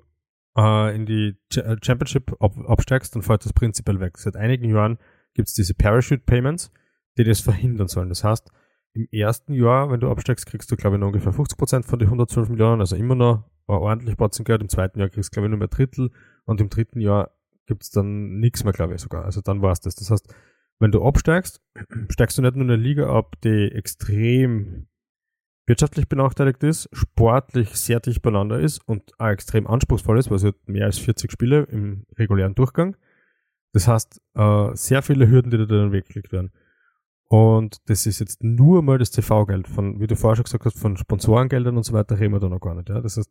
äh, in die äh, Championship ab absteigst, dann fällt das prinzipiell weg. Seit einigen Jahren gibt es diese Parachute Payments, die das verhindern sollen. Das heißt, im ersten Jahr, wenn du absteigst, kriegst du, glaube ich, nur ungefähr 50% von den 112 Millionen, also immer noch ordentlich Batzen gehört. Im zweiten Jahr kriegst du, glaube ich, nur mehr Drittel und im dritten Jahr gibt es dann nichts mehr, glaube ich, sogar. Also dann war es das. Das heißt, wenn du absteigst, steigst du nicht nur in eine Liga ab, die extrem wirtschaftlich benachteiligt ist, sportlich sehr dicht beieinander ist und auch extrem anspruchsvoll ist, weil es hat mehr als 40 Spiele im regulären Durchgang. Das heißt, äh, sehr viele Hürden, die da dann weggelegt werden. Und das ist jetzt nur mal das TV-Geld. Von, wie du vorher schon gesagt hast, von Sponsorengeldern und so weiter reden wir da noch gar nicht. Ja? Das heißt,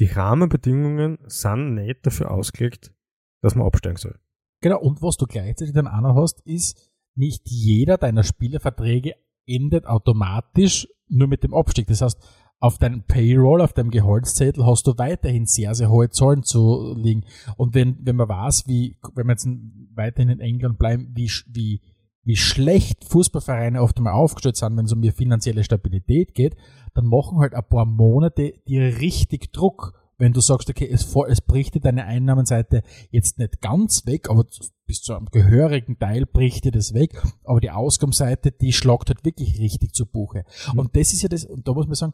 die Rahmenbedingungen sind nicht dafür ausgelegt, dass man absteigen soll. Genau, und was du gleichzeitig dann auch noch hast, ist, nicht jeder deiner Spielerverträge endet automatisch nur mit dem Abstieg. Das heißt, auf deinem Payroll, auf deinem Gehaltszettel hast du weiterhin sehr, sehr hohe Zahlen zu liegen. Und wenn, wenn man weiß, wie, wenn wir jetzt weiterhin in England bleiben, wie, wie wie schlecht Fußballvereine oft mal aufgestellt sind, wenn es um die finanzielle Stabilität geht, dann machen halt ein paar Monate dir richtig Druck, wenn du sagst, okay, es, es bricht dir deine Einnahmenseite jetzt nicht ganz weg, aber bis zu einem gehörigen Teil bricht dir das weg, aber die Ausgabenseite, die schlagt halt wirklich richtig zu Buche. Mhm. Und das ist ja das, und da muss man sagen,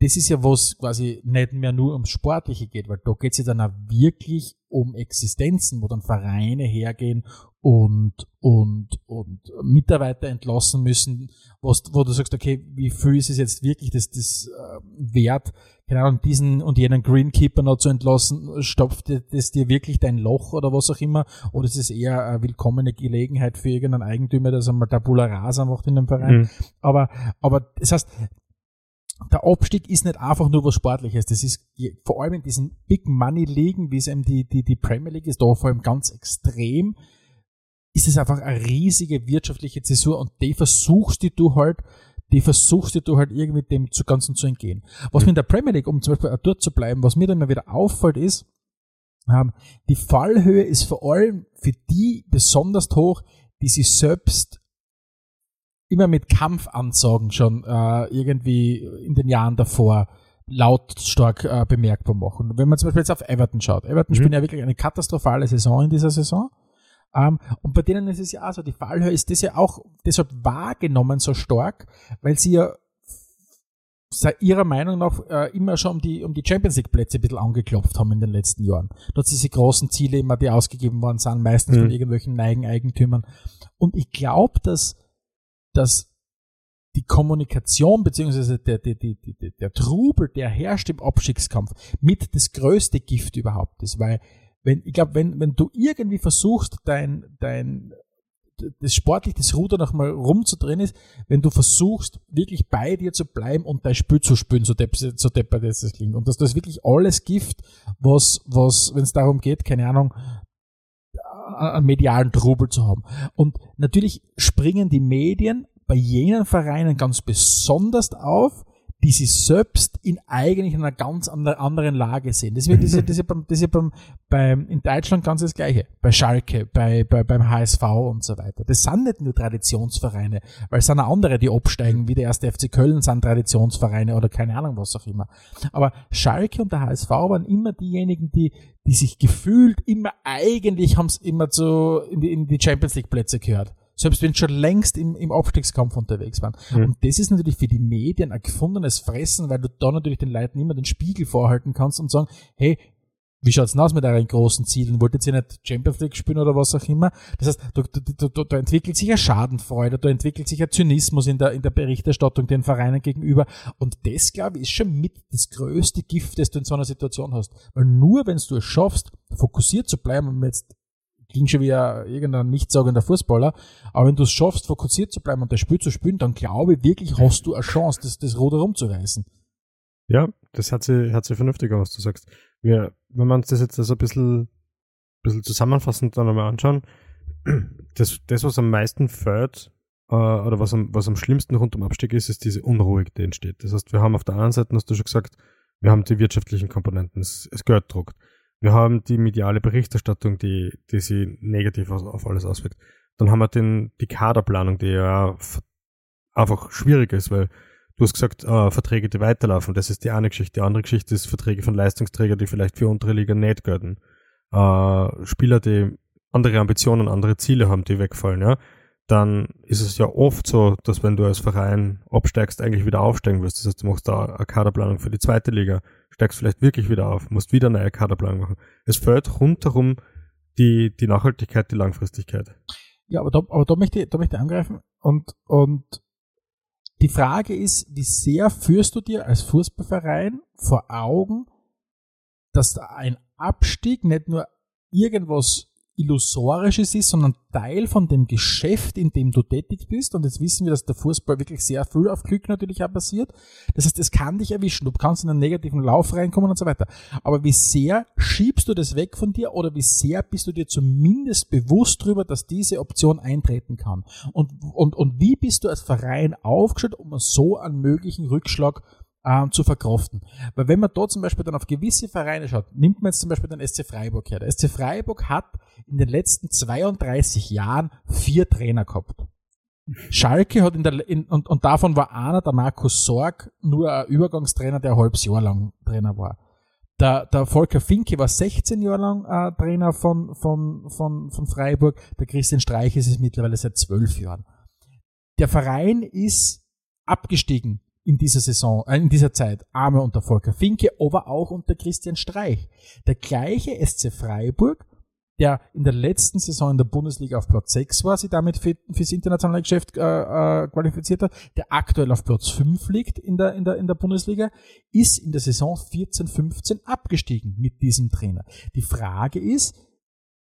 das ist ja was quasi nicht mehr nur ums Sportliche geht, weil da geht es ja dann auch wirklich um Existenzen, wo dann Vereine hergehen und, und, und Mitarbeiter entlassen müssen, was, wo du sagst, okay, wie viel ist es jetzt wirklich das, das äh, wert, keine Ahnung, diesen und jenen Greenkeeper noch zu entlassen, stopft das dir wirklich dein Loch oder was auch immer, oder ist es eher eine willkommene Gelegenheit für irgendeinen Eigentümer, dass einmal Tabula Rasa macht in dem Verein. Mhm. Aber, aber das heißt, der Abstieg ist nicht einfach nur was Sportliches. Das ist vor allem in diesen Big Money Ligen, wie es eben die, die, die Premier League ist, da vor allem ganz extrem, ist es einfach eine riesige wirtschaftliche Zäsur und die versuchst du halt, die versuchst du halt irgendwie dem zu Ganzen zu entgehen. Was mhm. mir in der Premier League, um zum Beispiel dort zu bleiben, was mir dann immer wieder auffällt, ist, ähm, die Fallhöhe ist vor allem für die besonders hoch, die sich selbst immer mit Kampfansagen schon äh, irgendwie in den Jahren davor lautstark äh, bemerkbar machen. Wenn man zum Beispiel jetzt auf Everton schaut. Everton mhm. spielt ja wirklich eine katastrophale Saison in dieser Saison. Und bei denen ist es ja auch so, die Fallhöhe ist das ja auch deshalb wahrgenommen so stark, weil sie ja ihrer Meinung nach äh, immer schon um die, um die Champions League Plätze ein bisschen angeklopft haben in den letzten Jahren. Dort diese großen Ziele immer, die ausgegeben worden sind, meistens mhm. von irgendwelchen Neigen-Eigentümern. Und ich glaube, dass dass die Kommunikation beziehungsweise der, der, der, der, der Trubel, der herrscht im Abstiegskampf, mit das größte Gift überhaupt ist. Weil, wenn, ich glaube, wenn, wenn du irgendwie versuchst, dein, dein, das sportlich das Ruder noch mal rumzudrehen ist, wenn du versuchst, wirklich bei dir zu bleiben und dein Spiel zu spülen, so, depp, so deppert das klingt. Und dass das wirklich alles Gift, was, was, wenn es darum geht, keine Ahnung, einen medialen Trubel zu haben. Und natürlich springen die Medien bei jenen Vereinen ganz besonders auf, die sie selbst in eigentlich einer ganz anderen Lage sehen. Das, ist, ist, das, ist, beim, das ist beim, beim, in Deutschland ganz das Gleiche. Bei Schalke, bei, bei, beim HSV und so weiter. Das sind nicht nur Traditionsvereine, weil es sind auch andere, die absteigen, wie der erste FC Köln sind Traditionsvereine oder keine Ahnung, was auch immer. Aber Schalke und der HSV waren immer diejenigen, die, die sich gefühlt immer eigentlich haben es immer zu, in die, in die Champions League Plätze gehört selbst wenn sie schon längst im, im Abstiegskampf unterwegs waren. Mhm. Und das ist natürlich für die Medien ein gefundenes Fressen, weil du da natürlich den Leuten immer den Spiegel vorhalten kannst und sagen, hey, wie schaut's denn aus mit euren großen Zielen? Wolltet ihr nicht Champions League spielen oder was auch immer? Das heißt, da, da, da, da entwickelt sich eine Schadenfreude, da entwickelt sich ein Zynismus in der, in der Berichterstattung den Vereinen gegenüber. Und das, glaube ich, ist schon mit das größte Gift, das du in so einer Situation hast. Weil nur wenn du es schaffst, fokussiert zu bleiben, und jetzt klingt schon wie ein, irgendein nichtssagender Fußballer. Aber wenn du es schaffst, fokussiert zu bleiben und das Spiel zu spielen, dann glaube ich wirklich, hast du eine Chance, das, das Ruder rumzureißen. Ja, das hat sich, hat sich vernünftig was du sagst. Wir, wenn wir uns das jetzt also ein bisschen, bisschen zusammenfassend dann einmal anschauen, das, das, was am meisten fällt, äh, oder was am, was am schlimmsten rund um Abstieg ist, ist diese Unruhe, die entsteht. Das heißt, wir haben auf der einen Seite, hast du schon gesagt, wir haben die wirtschaftlichen Komponenten, es, es gehört druckt. Wir haben die mediale Berichterstattung, die, die sich negativ auf, alles auswirkt. Dann haben wir den, die Kaderplanung, die ja einfach schwierig ist, weil du hast gesagt, äh, Verträge, die weiterlaufen, das ist die eine Geschichte. Die andere Geschichte ist Verträge von Leistungsträgern, die vielleicht für untere Liga nicht gelten. Äh, Spieler, die andere Ambitionen, andere Ziele haben, die wegfallen, ja. Dann ist es ja oft so, dass wenn du als Verein absteigst, eigentlich wieder aufsteigen wirst. Das heißt, du machst da eine Kaderplanung für die zweite Liga steigst vielleicht wirklich wieder auf, musst wieder eine neue Kaderplanung machen. Es fällt rundherum die, die Nachhaltigkeit, die Langfristigkeit. Ja, aber da, aber da möchte ich, da möchte ich angreifen und, und Die Frage ist, wie sehr führst du dir als Fußballverein vor Augen, dass ein Abstieg nicht nur irgendwas Illusorisches ist, sondern Teil von dem Geschäft, in dem du tätig bist. Und jetzt wissen wir, dass der Fußball wirklich sehr viel auf Glück natürlich auch passiert. Das heißt, es kann dich erwischen. Du kannst in einen negativen Lauf reinkommen und so weiter. Aber wie sehr schiebst du das weg von dir oder wie sehr bist du dir zumindest bewusst darüber, dass diese Option eintreten kann? Und, und, und wie bist du als Verein aufgestellt, um so einen möglichen Rückschlag ähm, zu verkraften. Weil wenn man da zum Beispiel dann auf gewisse Vereine schaut, nimmt man jetzt zum Beispiel den SC Freiburg her. Der SC Freiburg hat in den letzten 32 Jahren vier Trainer gehabt. Schalke hat in der, in, und, und davon war einer, der Markus Sorg, nur ein Übergangstrainer, der ein halbes Jahr lang Trainer war. Der, der Volker Finke war 16 Jahre lang äh, Trainer von, von, von, von Freiburg. Der Christian Streich ist es mittlerweile seit zwölf Jahren. Der Verein ist abgestiegen in dieser Saison, äh, in dieser Zeit, einmal unter Volker Finke, aber auch unter Christian Streich. Der gleiche SC Freiburg, der in der letzten Saison in der Bundesliga auf Platz 6 war, sich damit für, fürs internationale Geschäft äh, äh, qualifiziert hat, der aktuell auf Platz 5 liegt in der, in, der, in der Bundesliga, ist in der Saison 14-15 abgestiegen mit diesem Trainer. Die Frage ist,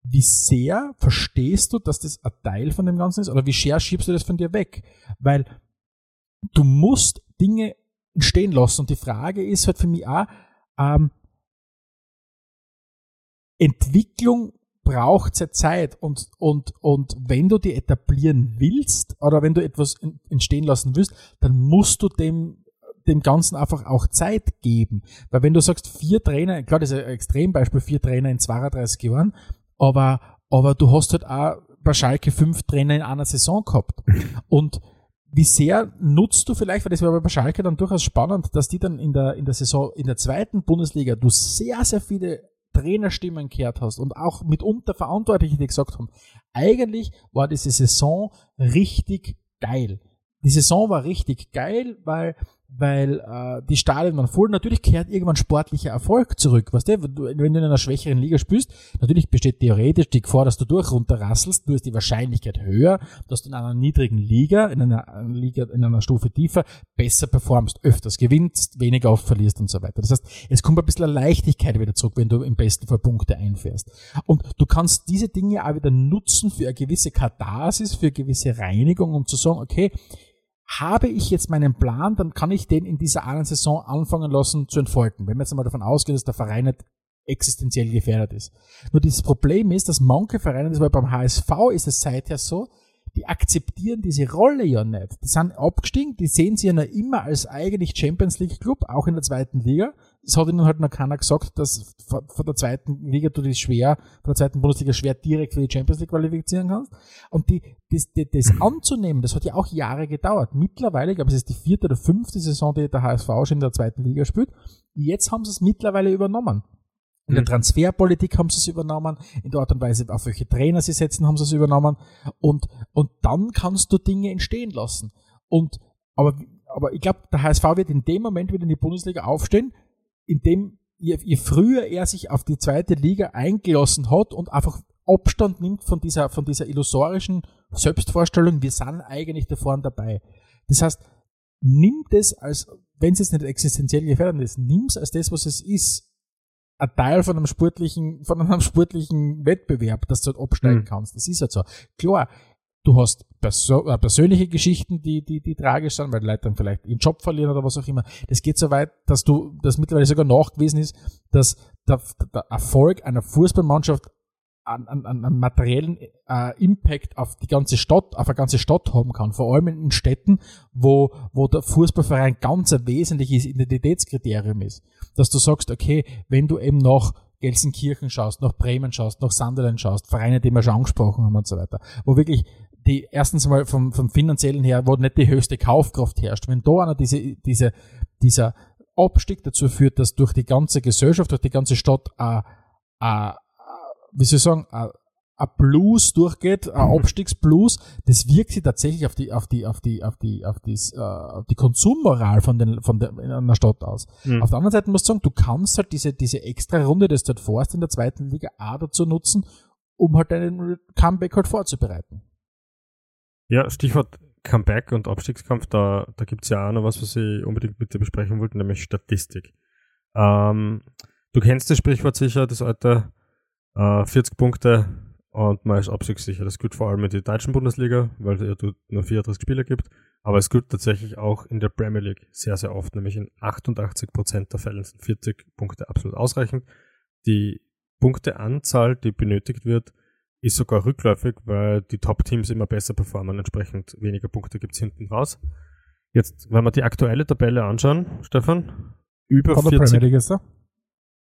wie sehr verstehst du, dass das ein Teil von dem Ganzen ist, oder wie sehr schiebst du das von dir weg? Weil du musst Dinge entstehen lassen. Und die Frage ist halt für mich auch, ähm, Entwicklung braucht ja Zeit und, und, und wenn du die etablieren willst oder wenn du etwas entstehen lassen willst, dann musst du dem, dem Ganzen einfach auch Zeit geben. Weil wenn du sagst, vier Trainer, klar, das ist ein Extrembeispiel, vier Trainer in 32 Jahren, aber, aber du hast halt auch bei Schalke fünf Trainer in einer Saison gehabt. Und wie sehr nutzt du vielleicht, weil das war bei Schalke dann durchaus spannend, dass die dann in der, in der Saison, in der zweiten Bundesliga, du sehr, sehr viele Trainerstimmen gehört hast und auch mitunter Verantwortliche, die gesagt haben, eigentlich war diese Saison richtig geil. Die Saison war richtig geil, weil weil äh, die Stadien waren voll. Natürlich kehrt irgendwann sportlicher Erfolg zurück. Weißt du, wenn du in einer schwächeren Liga spielst, natürlich besteht theoretisch die Gefahr, dass du durch runterrasselst, nur ist die Wahrscheinlichkeit höher, dass du in einer niedrigen Liga, in einer Liga, in einer Stufe tiefer, besser performst, öfters gewinnst, weniger oft verlierst und so weiter. Das heißt, es kommt ein bisschen Leichtigkeit wieder zurück, wenn du im besten Fall Punkte einfährst. Und du kannst diese Dinge auch wieder nutzen für eine gewisse Katharsis, für eine gewisse Reinigung, um zu sagen, okay, habe ich jetzt meinen Plan, dann kann ich den in dieser einen Saison anfangen lassen zu entfalten. Wenn wir jetzt einmal davon ausgehen, dass der Verein nicht existenziell gefährdet ist. Nur dieses Problem ist, dass manche Vereine, das war beim HSV ist es seither so, die akzeptieren diese Rolle ja nicht. Die sind abgestiegen, die sehen sie ja noch immer als eigentlich Champions League Club, auch in der zweiten Liga. Es hat ihnen halt noch keiner gesagt, dass von der zweiten Liga du dich schwer, von der zweiten Bundesliga schwer direkt für die Champions League qualifizieren kannst. Und die, das, das, das anzunehmen, das hat ja auch Jahre gedauert. Mittlerweile, ich glaube, es ist die vierte oder fünfte Saison, die der HSV schon in der zweiten Liga spielt. Jetzt haben sie es mittlerweile übernommen. In der mhm. Transferpolitik haben sie es übernommen, in der Art und Weise, auf welche Trainer sie setzen, haben sie es übernommen. Und, und dann kannst du Dinge entstehen lassen. Und, aber, aber ich glaube, der HSV wird in dem Moment wieder in die Bundesliga aufstehen, in dem, je, je früher er sich auf die zweite Liga eingelassen hat und einfach Abstand nimmt von dieser, von dieser illusorischen Selbstvorstellung, wir sind eigentlich da vorne dabei. Das heißt, nimm das als, wenn es jetzt nicht existenziell gefährdet ist, nimm es als das, was es ist ein Teil von einem sportlichen, von einem sportlichen Wettbewerb, dass du halt absteigen mhm. kannst. Das ist halt so. Klar, du hast perso äh, persönliche Geschichten, die, die, die tragisch sind, weil Leute dann vielleicht ihren Job verlieren oder was auch immer. Das geht so weit, dass du, dass mittlerweile sogar nachgewiesen ist, dass der, der Erfolg einer Fußballmannschaft an, an, an materiellen äh, Impact auf die ganze Stadt, auf eine ganze Stadt haben kann. Vor allem in Städten, wo, wo der Fußballverein ganz ein wesentliches Identitätskriterium ist. Dass du sagst, okay, wenn du eben nach Gelsenkirchen schaust, nach Bremen schaust, nach Sunderland schaust, Vereine, die wir schon angesprochen haben und so weiter, wo wirklich die erstens mal vom, vom finanziellen her, wo nicht die höchste Kaufkraft herrscht. Wenn da einer diese, diese, dieser Abstieg dazu führt, dass durch die ganze Gesellschaft, durch die ganze Stadt äh, äh, wie soll ich sagen, ein Blues durchgeht, ein mhm. Abstiegsblues, das wirkt sich tatsächlich auf die, auf die, auf die, auf die, auf die, uh, auf die Konsummoral von den, von der, in einer Stadt aus. Mhm. Auf der anderen Seite musst du sagen, du kannst halt diese, diese extra Runde, das du halt vorst in der zweiten Liga auch dazu nutzen, um halt deinen Comeback halt vorzubereiten. Ja, Stichwort Comeback und Abstiegskampf, da, da gibt's ja auch noch was, was ich unbedingt mit dir besprechen wollte, nämlich Statistik. Ähm, du kennst das Sprichwort sicher, das alte äh, 40 Punkte und man ist abstiegssicher. Das gilt vor allem in der deutschen Bundesliga, weil es ja nur 34 Spieler gibt. Aber es gilt tatsächlich auch in der Premier League sehr, sehr oft, nämlich in 88% der Fälle sind 40 Punkte absolut ausreichend. Die Punkteanzahl, die benötigt wird, ist sogar rückläufig, weil die Top-Teams immer besser performen, entsprechend weniger Punkte gibt's hinten raus. Jetzt, wenn wir die aktuelle Tabelle anschauen, Stefan, über Von der 40... Premier League jetzt da?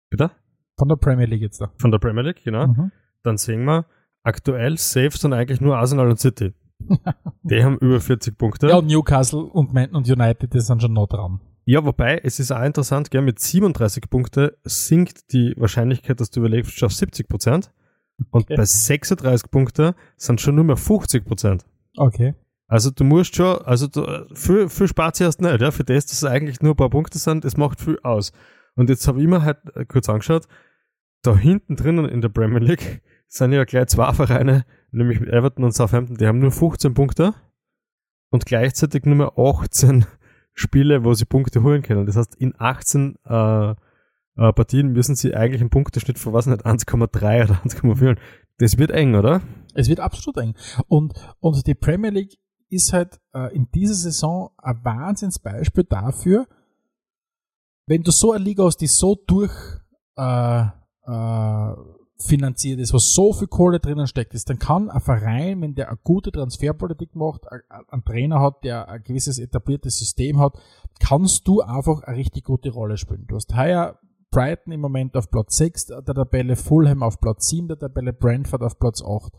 Bitte? Von der Premier League jetzt da. Von der Premier League, genau. Mhm. Dann sehen wir, aktuell safe sind eigentlich nur Arsenal und City. Die haben über 40 Punkte. Ja, und Newcastle und Man und United, die sind schon noch dran. Ja, wobei, es ist auch interessant, gell, mit 37 Punkte sinkt die Wahrscheinlichkeit, dass du überlebst, auf 70 Prozent. Und Okay. bei 36 Punkte sind schon nur mehr 50 Prozent. Okay. Also du musst schon, also du, viel spart sie erst nicht, ja, für das, dass es eigentlich nur ein paar Punkte sind, es macht viel aus. Und jetzt habe ich mir halt äh, kurz angeschaut, da hinten drinnen in der Premier League sind ja gleich zwei Vereine, nämlich Everton und Southampton, die haben nur 15 Punkte und gleichzeitig nur mehr 18 Spiele, wo sie Punkte holen können. Das heißt, in 18 äh, äh, Partien müssen sie eigentlich einen Punkteschnitt von was nicht 1,3 oder 1,4. Das wird eng, oder? Es wird absolut eng. Und, und die Premier League ist halt äh, in dieser Saison ein Wahnsinnsbeispiel dafür, wenn du so eine Liga hast, die so durch äh, äh, finanziert ist, wo so viel Kohle drinnen steckt ist, dann kann ein Verein, wenn der eine gute Transferpolitik macht, ein- ein- einen Trainer hat, der ein gewisses etabliertes System hat, kannst du einfach eine richtig gute Rolle spielen. Du hast heuer Brighton im Moment auf Platz 6 der Tabelle, Fulham auf Platz 7 der Tabelle, Brentford auf Platz 8.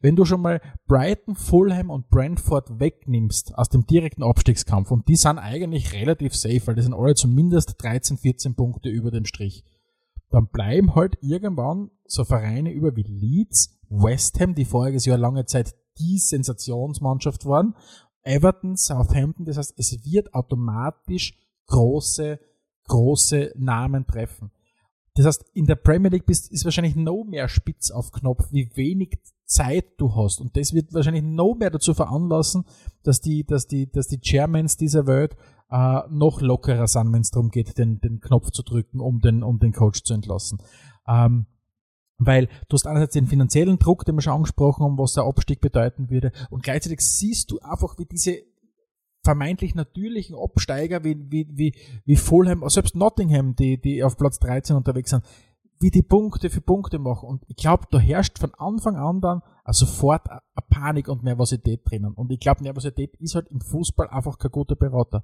Wenn du schon mal Brighton, Fulham und Brentford wegnimmst aus dem direkten Abstiegskampf, und die sind eigentlich relativ safe, weil die sind alle zumindest 13, 14 Punkte über dem Strich, dann bleiben halt irgendwann so Vereine über wie Leeds, West Ham, die voriges Jahr lange Zeit die Sensationsmannschaft waren, Everton, Southampton, das heißt, es wird automatisch große, große Namen treffen. Das heißt, in der Premier League bist, ist wahrscheinlich noch mehr spitz auf Knopf, wie wenig Zeit du hast. Und das wird wahrscheinlich noch mehr dazu veranlassen, dass die, dass die, dass die Chairmans dieser Welt äh, noch lockerer sind, wenn es darum geht, den, den Knopf zu drücken, um den, um den Coach zu entlassen. Ähm, weil du hast einerseits den finanziellen Druck, den wir schon angesprochen haben, was der Abstieg bedeuten würde, und gleichzeitig siehst du einfach, wie diese vermeintlich natürlichen Absteiger wie, wie, wie, wie Fulham, selbst Nottingham, die, die auf Platz 13 unterwegs sind, wie die Punkte für Punkte machen. Und ich glaube, da herrscht von Anfang an dann sofort eine Panik und Nervosität drinnen. Und ich glaube, Nervosität ist halt im Fußball einfach kein guter Berater.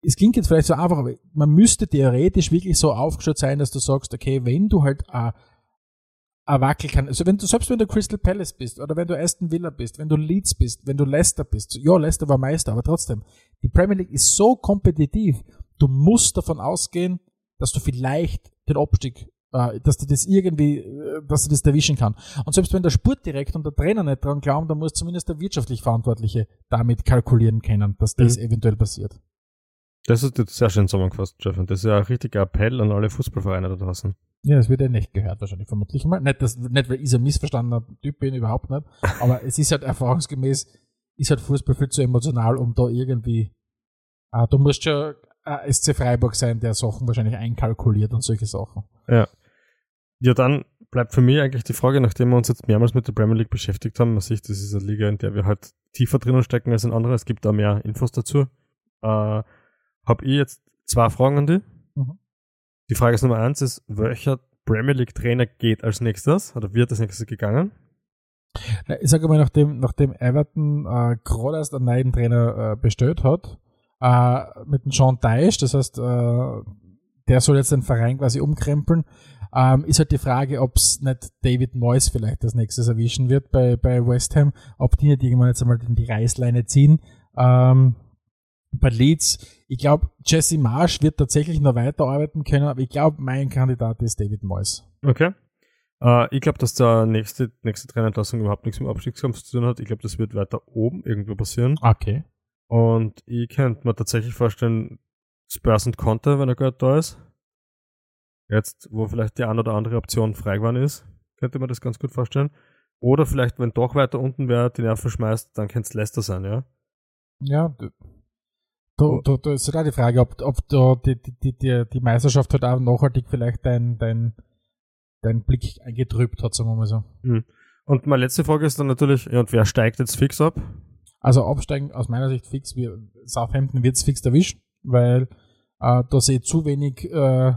Es klingt jetzt vielleicht so einfach, aber man müsste theoretisch wirklich so aufgestellt sein, dass du sagst, okay, wenn du halt äh, ein Wackel kann, also wenn du, selbst wenn du Crystal Palace bist oder wenn du Aston Villa bist, wenn du Leeds bist, wenn du Leicester bist, ja, Leicester war Meister, aber trotzdem, die Premier League ist so kompetitiv, du musst davon ausgehen, dass du vielleicht den Abstieg, äh, dass du das irgendwie, äh, dass du das erwischen kann. Und selbst wenn der Sportdirektor und der Trainer nicht dran glauben, dann muss zumindest der wirtschaftlich Verantwortliche damit kalkulieren können, dass das Mhm. eventuell passiert. Das ist jetzt sehr schön zusammengefasst, Stefan. Das ist ja ein richtiger Appell an alle Fußballvereine da draußen. Ja, das wird ja nicht gehört, wahrscheinlich, vermutlich mal. Nicht, dass, nicht weil ich so ein missverstandener Typ bin, überhaupt nicht. Aber es ist halt erfahrungsgemäß, ist halt Fußball viel zu emotional, um da irgendwie, ah, du musst schon äh, SC Freiburg sein, der Sachen wahrscheinlich einkalkuliert und solche Sachen. Ja. Ja, dann bleibt für mich eigentlich die Frage, nachdem wir uns jetzt mehrmals mit der Premier League beschäftigt haben, man sieht, das ist eine Liga, in der wir halt tiefer drinnen stecken als in anderen, es gibt da mehr Infos dazu. Äh, Habe ich jetzt zwei Fragen an dich. Mhm. Die Frage ist Nummer eins ist, welcher Premier League Trainer geht als nächstes oder wird als nächstes gegangen? Ich sage mal, nachdem, nachdem Everton äh, gerade erst einen neuen Trainer äh, bestellt hat, äh, mit dem Sean Dyche, das heißt, äh, der soll jetzt den Verein quasi umkrempeln, ähm, ist halt die Frage, ob es nicht David Moyes vielleicht als nächstes erwischen wird bei, bei West Ham, ob die nicht irgendwann jetzt einmal in die Reißleine ziehen. Ähm, bei Leeds, ich glaube, Jesse Marsh wird tatsächlich noch weiterarbeiten können, aber ich glaube, mein Kandidat ist David Moyes. Okay. Äh, ich glaube, dass der nächste, nächste Trainerentlassung überhaupt nichts mit dem Abstiegskampf zu tun hat. Ich glaube, das wird weiter oben irgendwo passieren. Okay. Und ich könnte mir tatsächlich vorstellen, Spurs und Conte, wenn er gerade da ist. Jetzt, wo vielleicht die eine oder andere Option frei geworden ist, könnte man das ganz gut vorstellen. Oder vielleicht, wenn doch weiter unten wer die Nerven schmeißt, dann könnte es Leicester sein, ja. Ja, da, da, da ist halt auch die Frage, ob, ob da die, die, die, die Meisterschaft halt auch nachhaltig vielleicht dein, dein, dein Blick eingetrübt hat, sagen wir mal so. Mhm. Und meine letzte Frage ist dann natürlich, ja, und wer steigt jetzt fix ab? Also absteigen aus meiner Sicht fix, wie Southampton wird es fix erwischen, weil äh, da sehe ich zu wenig äh,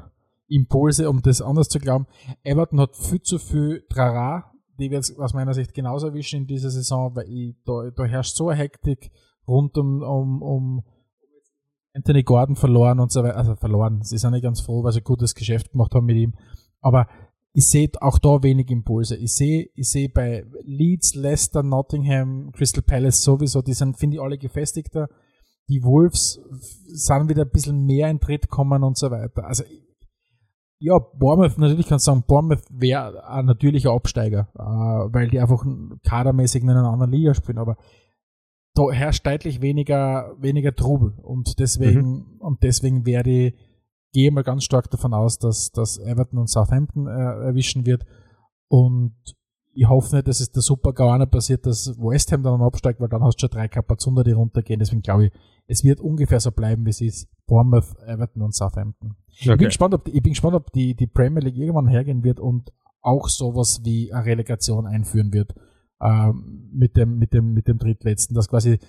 Impulse, um das anders zu glauben. Everton hat viel zu viel Trara, die wird aus meiner Sicht genauso erwischen in dieser Saison, weil ich, da, da herrscht so eine Hektik rund um, um, um Anthony Gordon verloren und so weiter, also verloren. Sie sind nicht ganz froh, weil sie ein gutes Geschäft gemacht haben mit ihm. Aber ich sehe auch da wenig Impulse. Ich sehe, ich sehe bei Leeds, Leicester, Nottingham, Crystal Palace sowieso, die sind, finde ich, alle gefestigter. Die Wolves sind wieder ein bisschen mehr in Tritt kommen und so weiter. Also, ja, Bournemouth, natürlich kannst du sagen, Bournemouth wäre ein natürlicher Absteiger, äh, weil die einfach kadermäßig in einer anderen Liga spielen, aber herrscht deutlich weniger, weniger Trubel und deswegen, mhm. und deswegen werde ich, gehe mal ganz stark davon aus, dass, dass Everton und Southampton äh, erwischen wird. Und ich hoffe nicht, dass es der Super Gauana passiert, dass West Ham dann absteigt, weil dann hast du schon drei Kapazunder, die runtergehen. Deswegen glaube ich, es wird ungefähr so bleiben, wie es ist. Bournemouth, Everton und Southampton. Okay. Ich bin gespannt, ob, ich bin gespannt, ob die, die Premier League irgendwann hergehen wird und auch sowas wie eine Relegation einführen wird, ähm, mit dem, mit dem, mit dem Drittletzten, dass quasi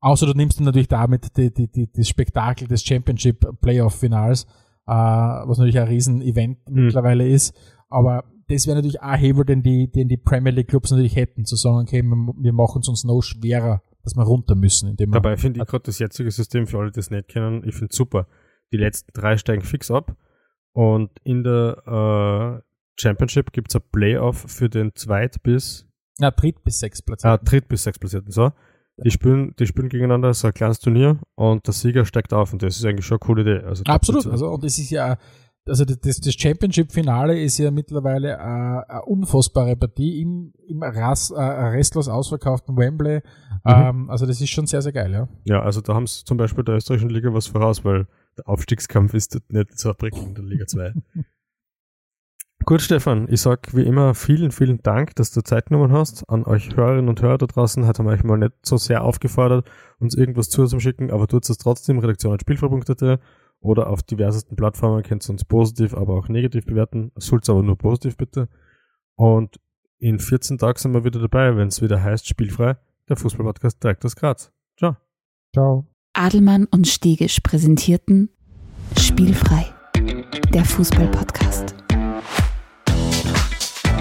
Außer du nimmst natürlich damit die, die, die, das Spektakel des Championship Playoff Finals, äh, was natürlich ein Riesen-Event mhm. mittlerweile ist. Aber das wäre natürlich ein Hebel, den die, den die Premier League Clubs natürlich hätten, zu sagen, okay, wir machen es uns noch schwerer, dass wir runter müssen. Indem Dabei finde ich gerade das jetzige System, für alle, die es nicht kennen, ich finde super. Die letzten drei steigen fix ab und in der äh, Championship gibt es ein Playoff für den Zweit- bis ja, Dritt- bis sechs Platzierten. Ah, Dritt- bis sechs Platzierten, so. Die spielen, die spielen gegeneinander, so ein kleines Turnier und der Sieger steigt auf und das ist eigentlich schon eine coole Idee. Also Absolut, also und das ist ja, also das, das Championship-Finale ist ja mittlerweile eine, eine unfassbare Partie im, im Ras, äh, restlos ausverkauften Wembley. Mhm. Ähm, also das ist schon sehr, sehr geil, ja. Ja, also da haben sie zum Beispiel der österreichischen Liga was voraus, weil der Aufstiegskampf ist nicht so prickelnd in der Liga 2. Gut, Stefan, ich sag wie immer vielen, vielen Dank, dass du Zeit genommen hast. An euch Hörerinnen und Hörer da draußen hat man euch mal nicht so sehr aufgefordert, uns irgendwas zuzuschicken, aber tut es trotzdem, redaktion.spielfrei.at oder auf diversesten Plattformen könnt ihr uns positiv, aber auch negativ bewerten. Soll's aber nur positiv bitte. Und in 14 Tagen sind wir wieder dabei, wenn es wieder heißt Spielfrei, der Fußballpodcast direkt aus Graz. Ciao. Ciao. Adelmann und Stegisch präsentierten Spielfrei, der Fußballpodcast.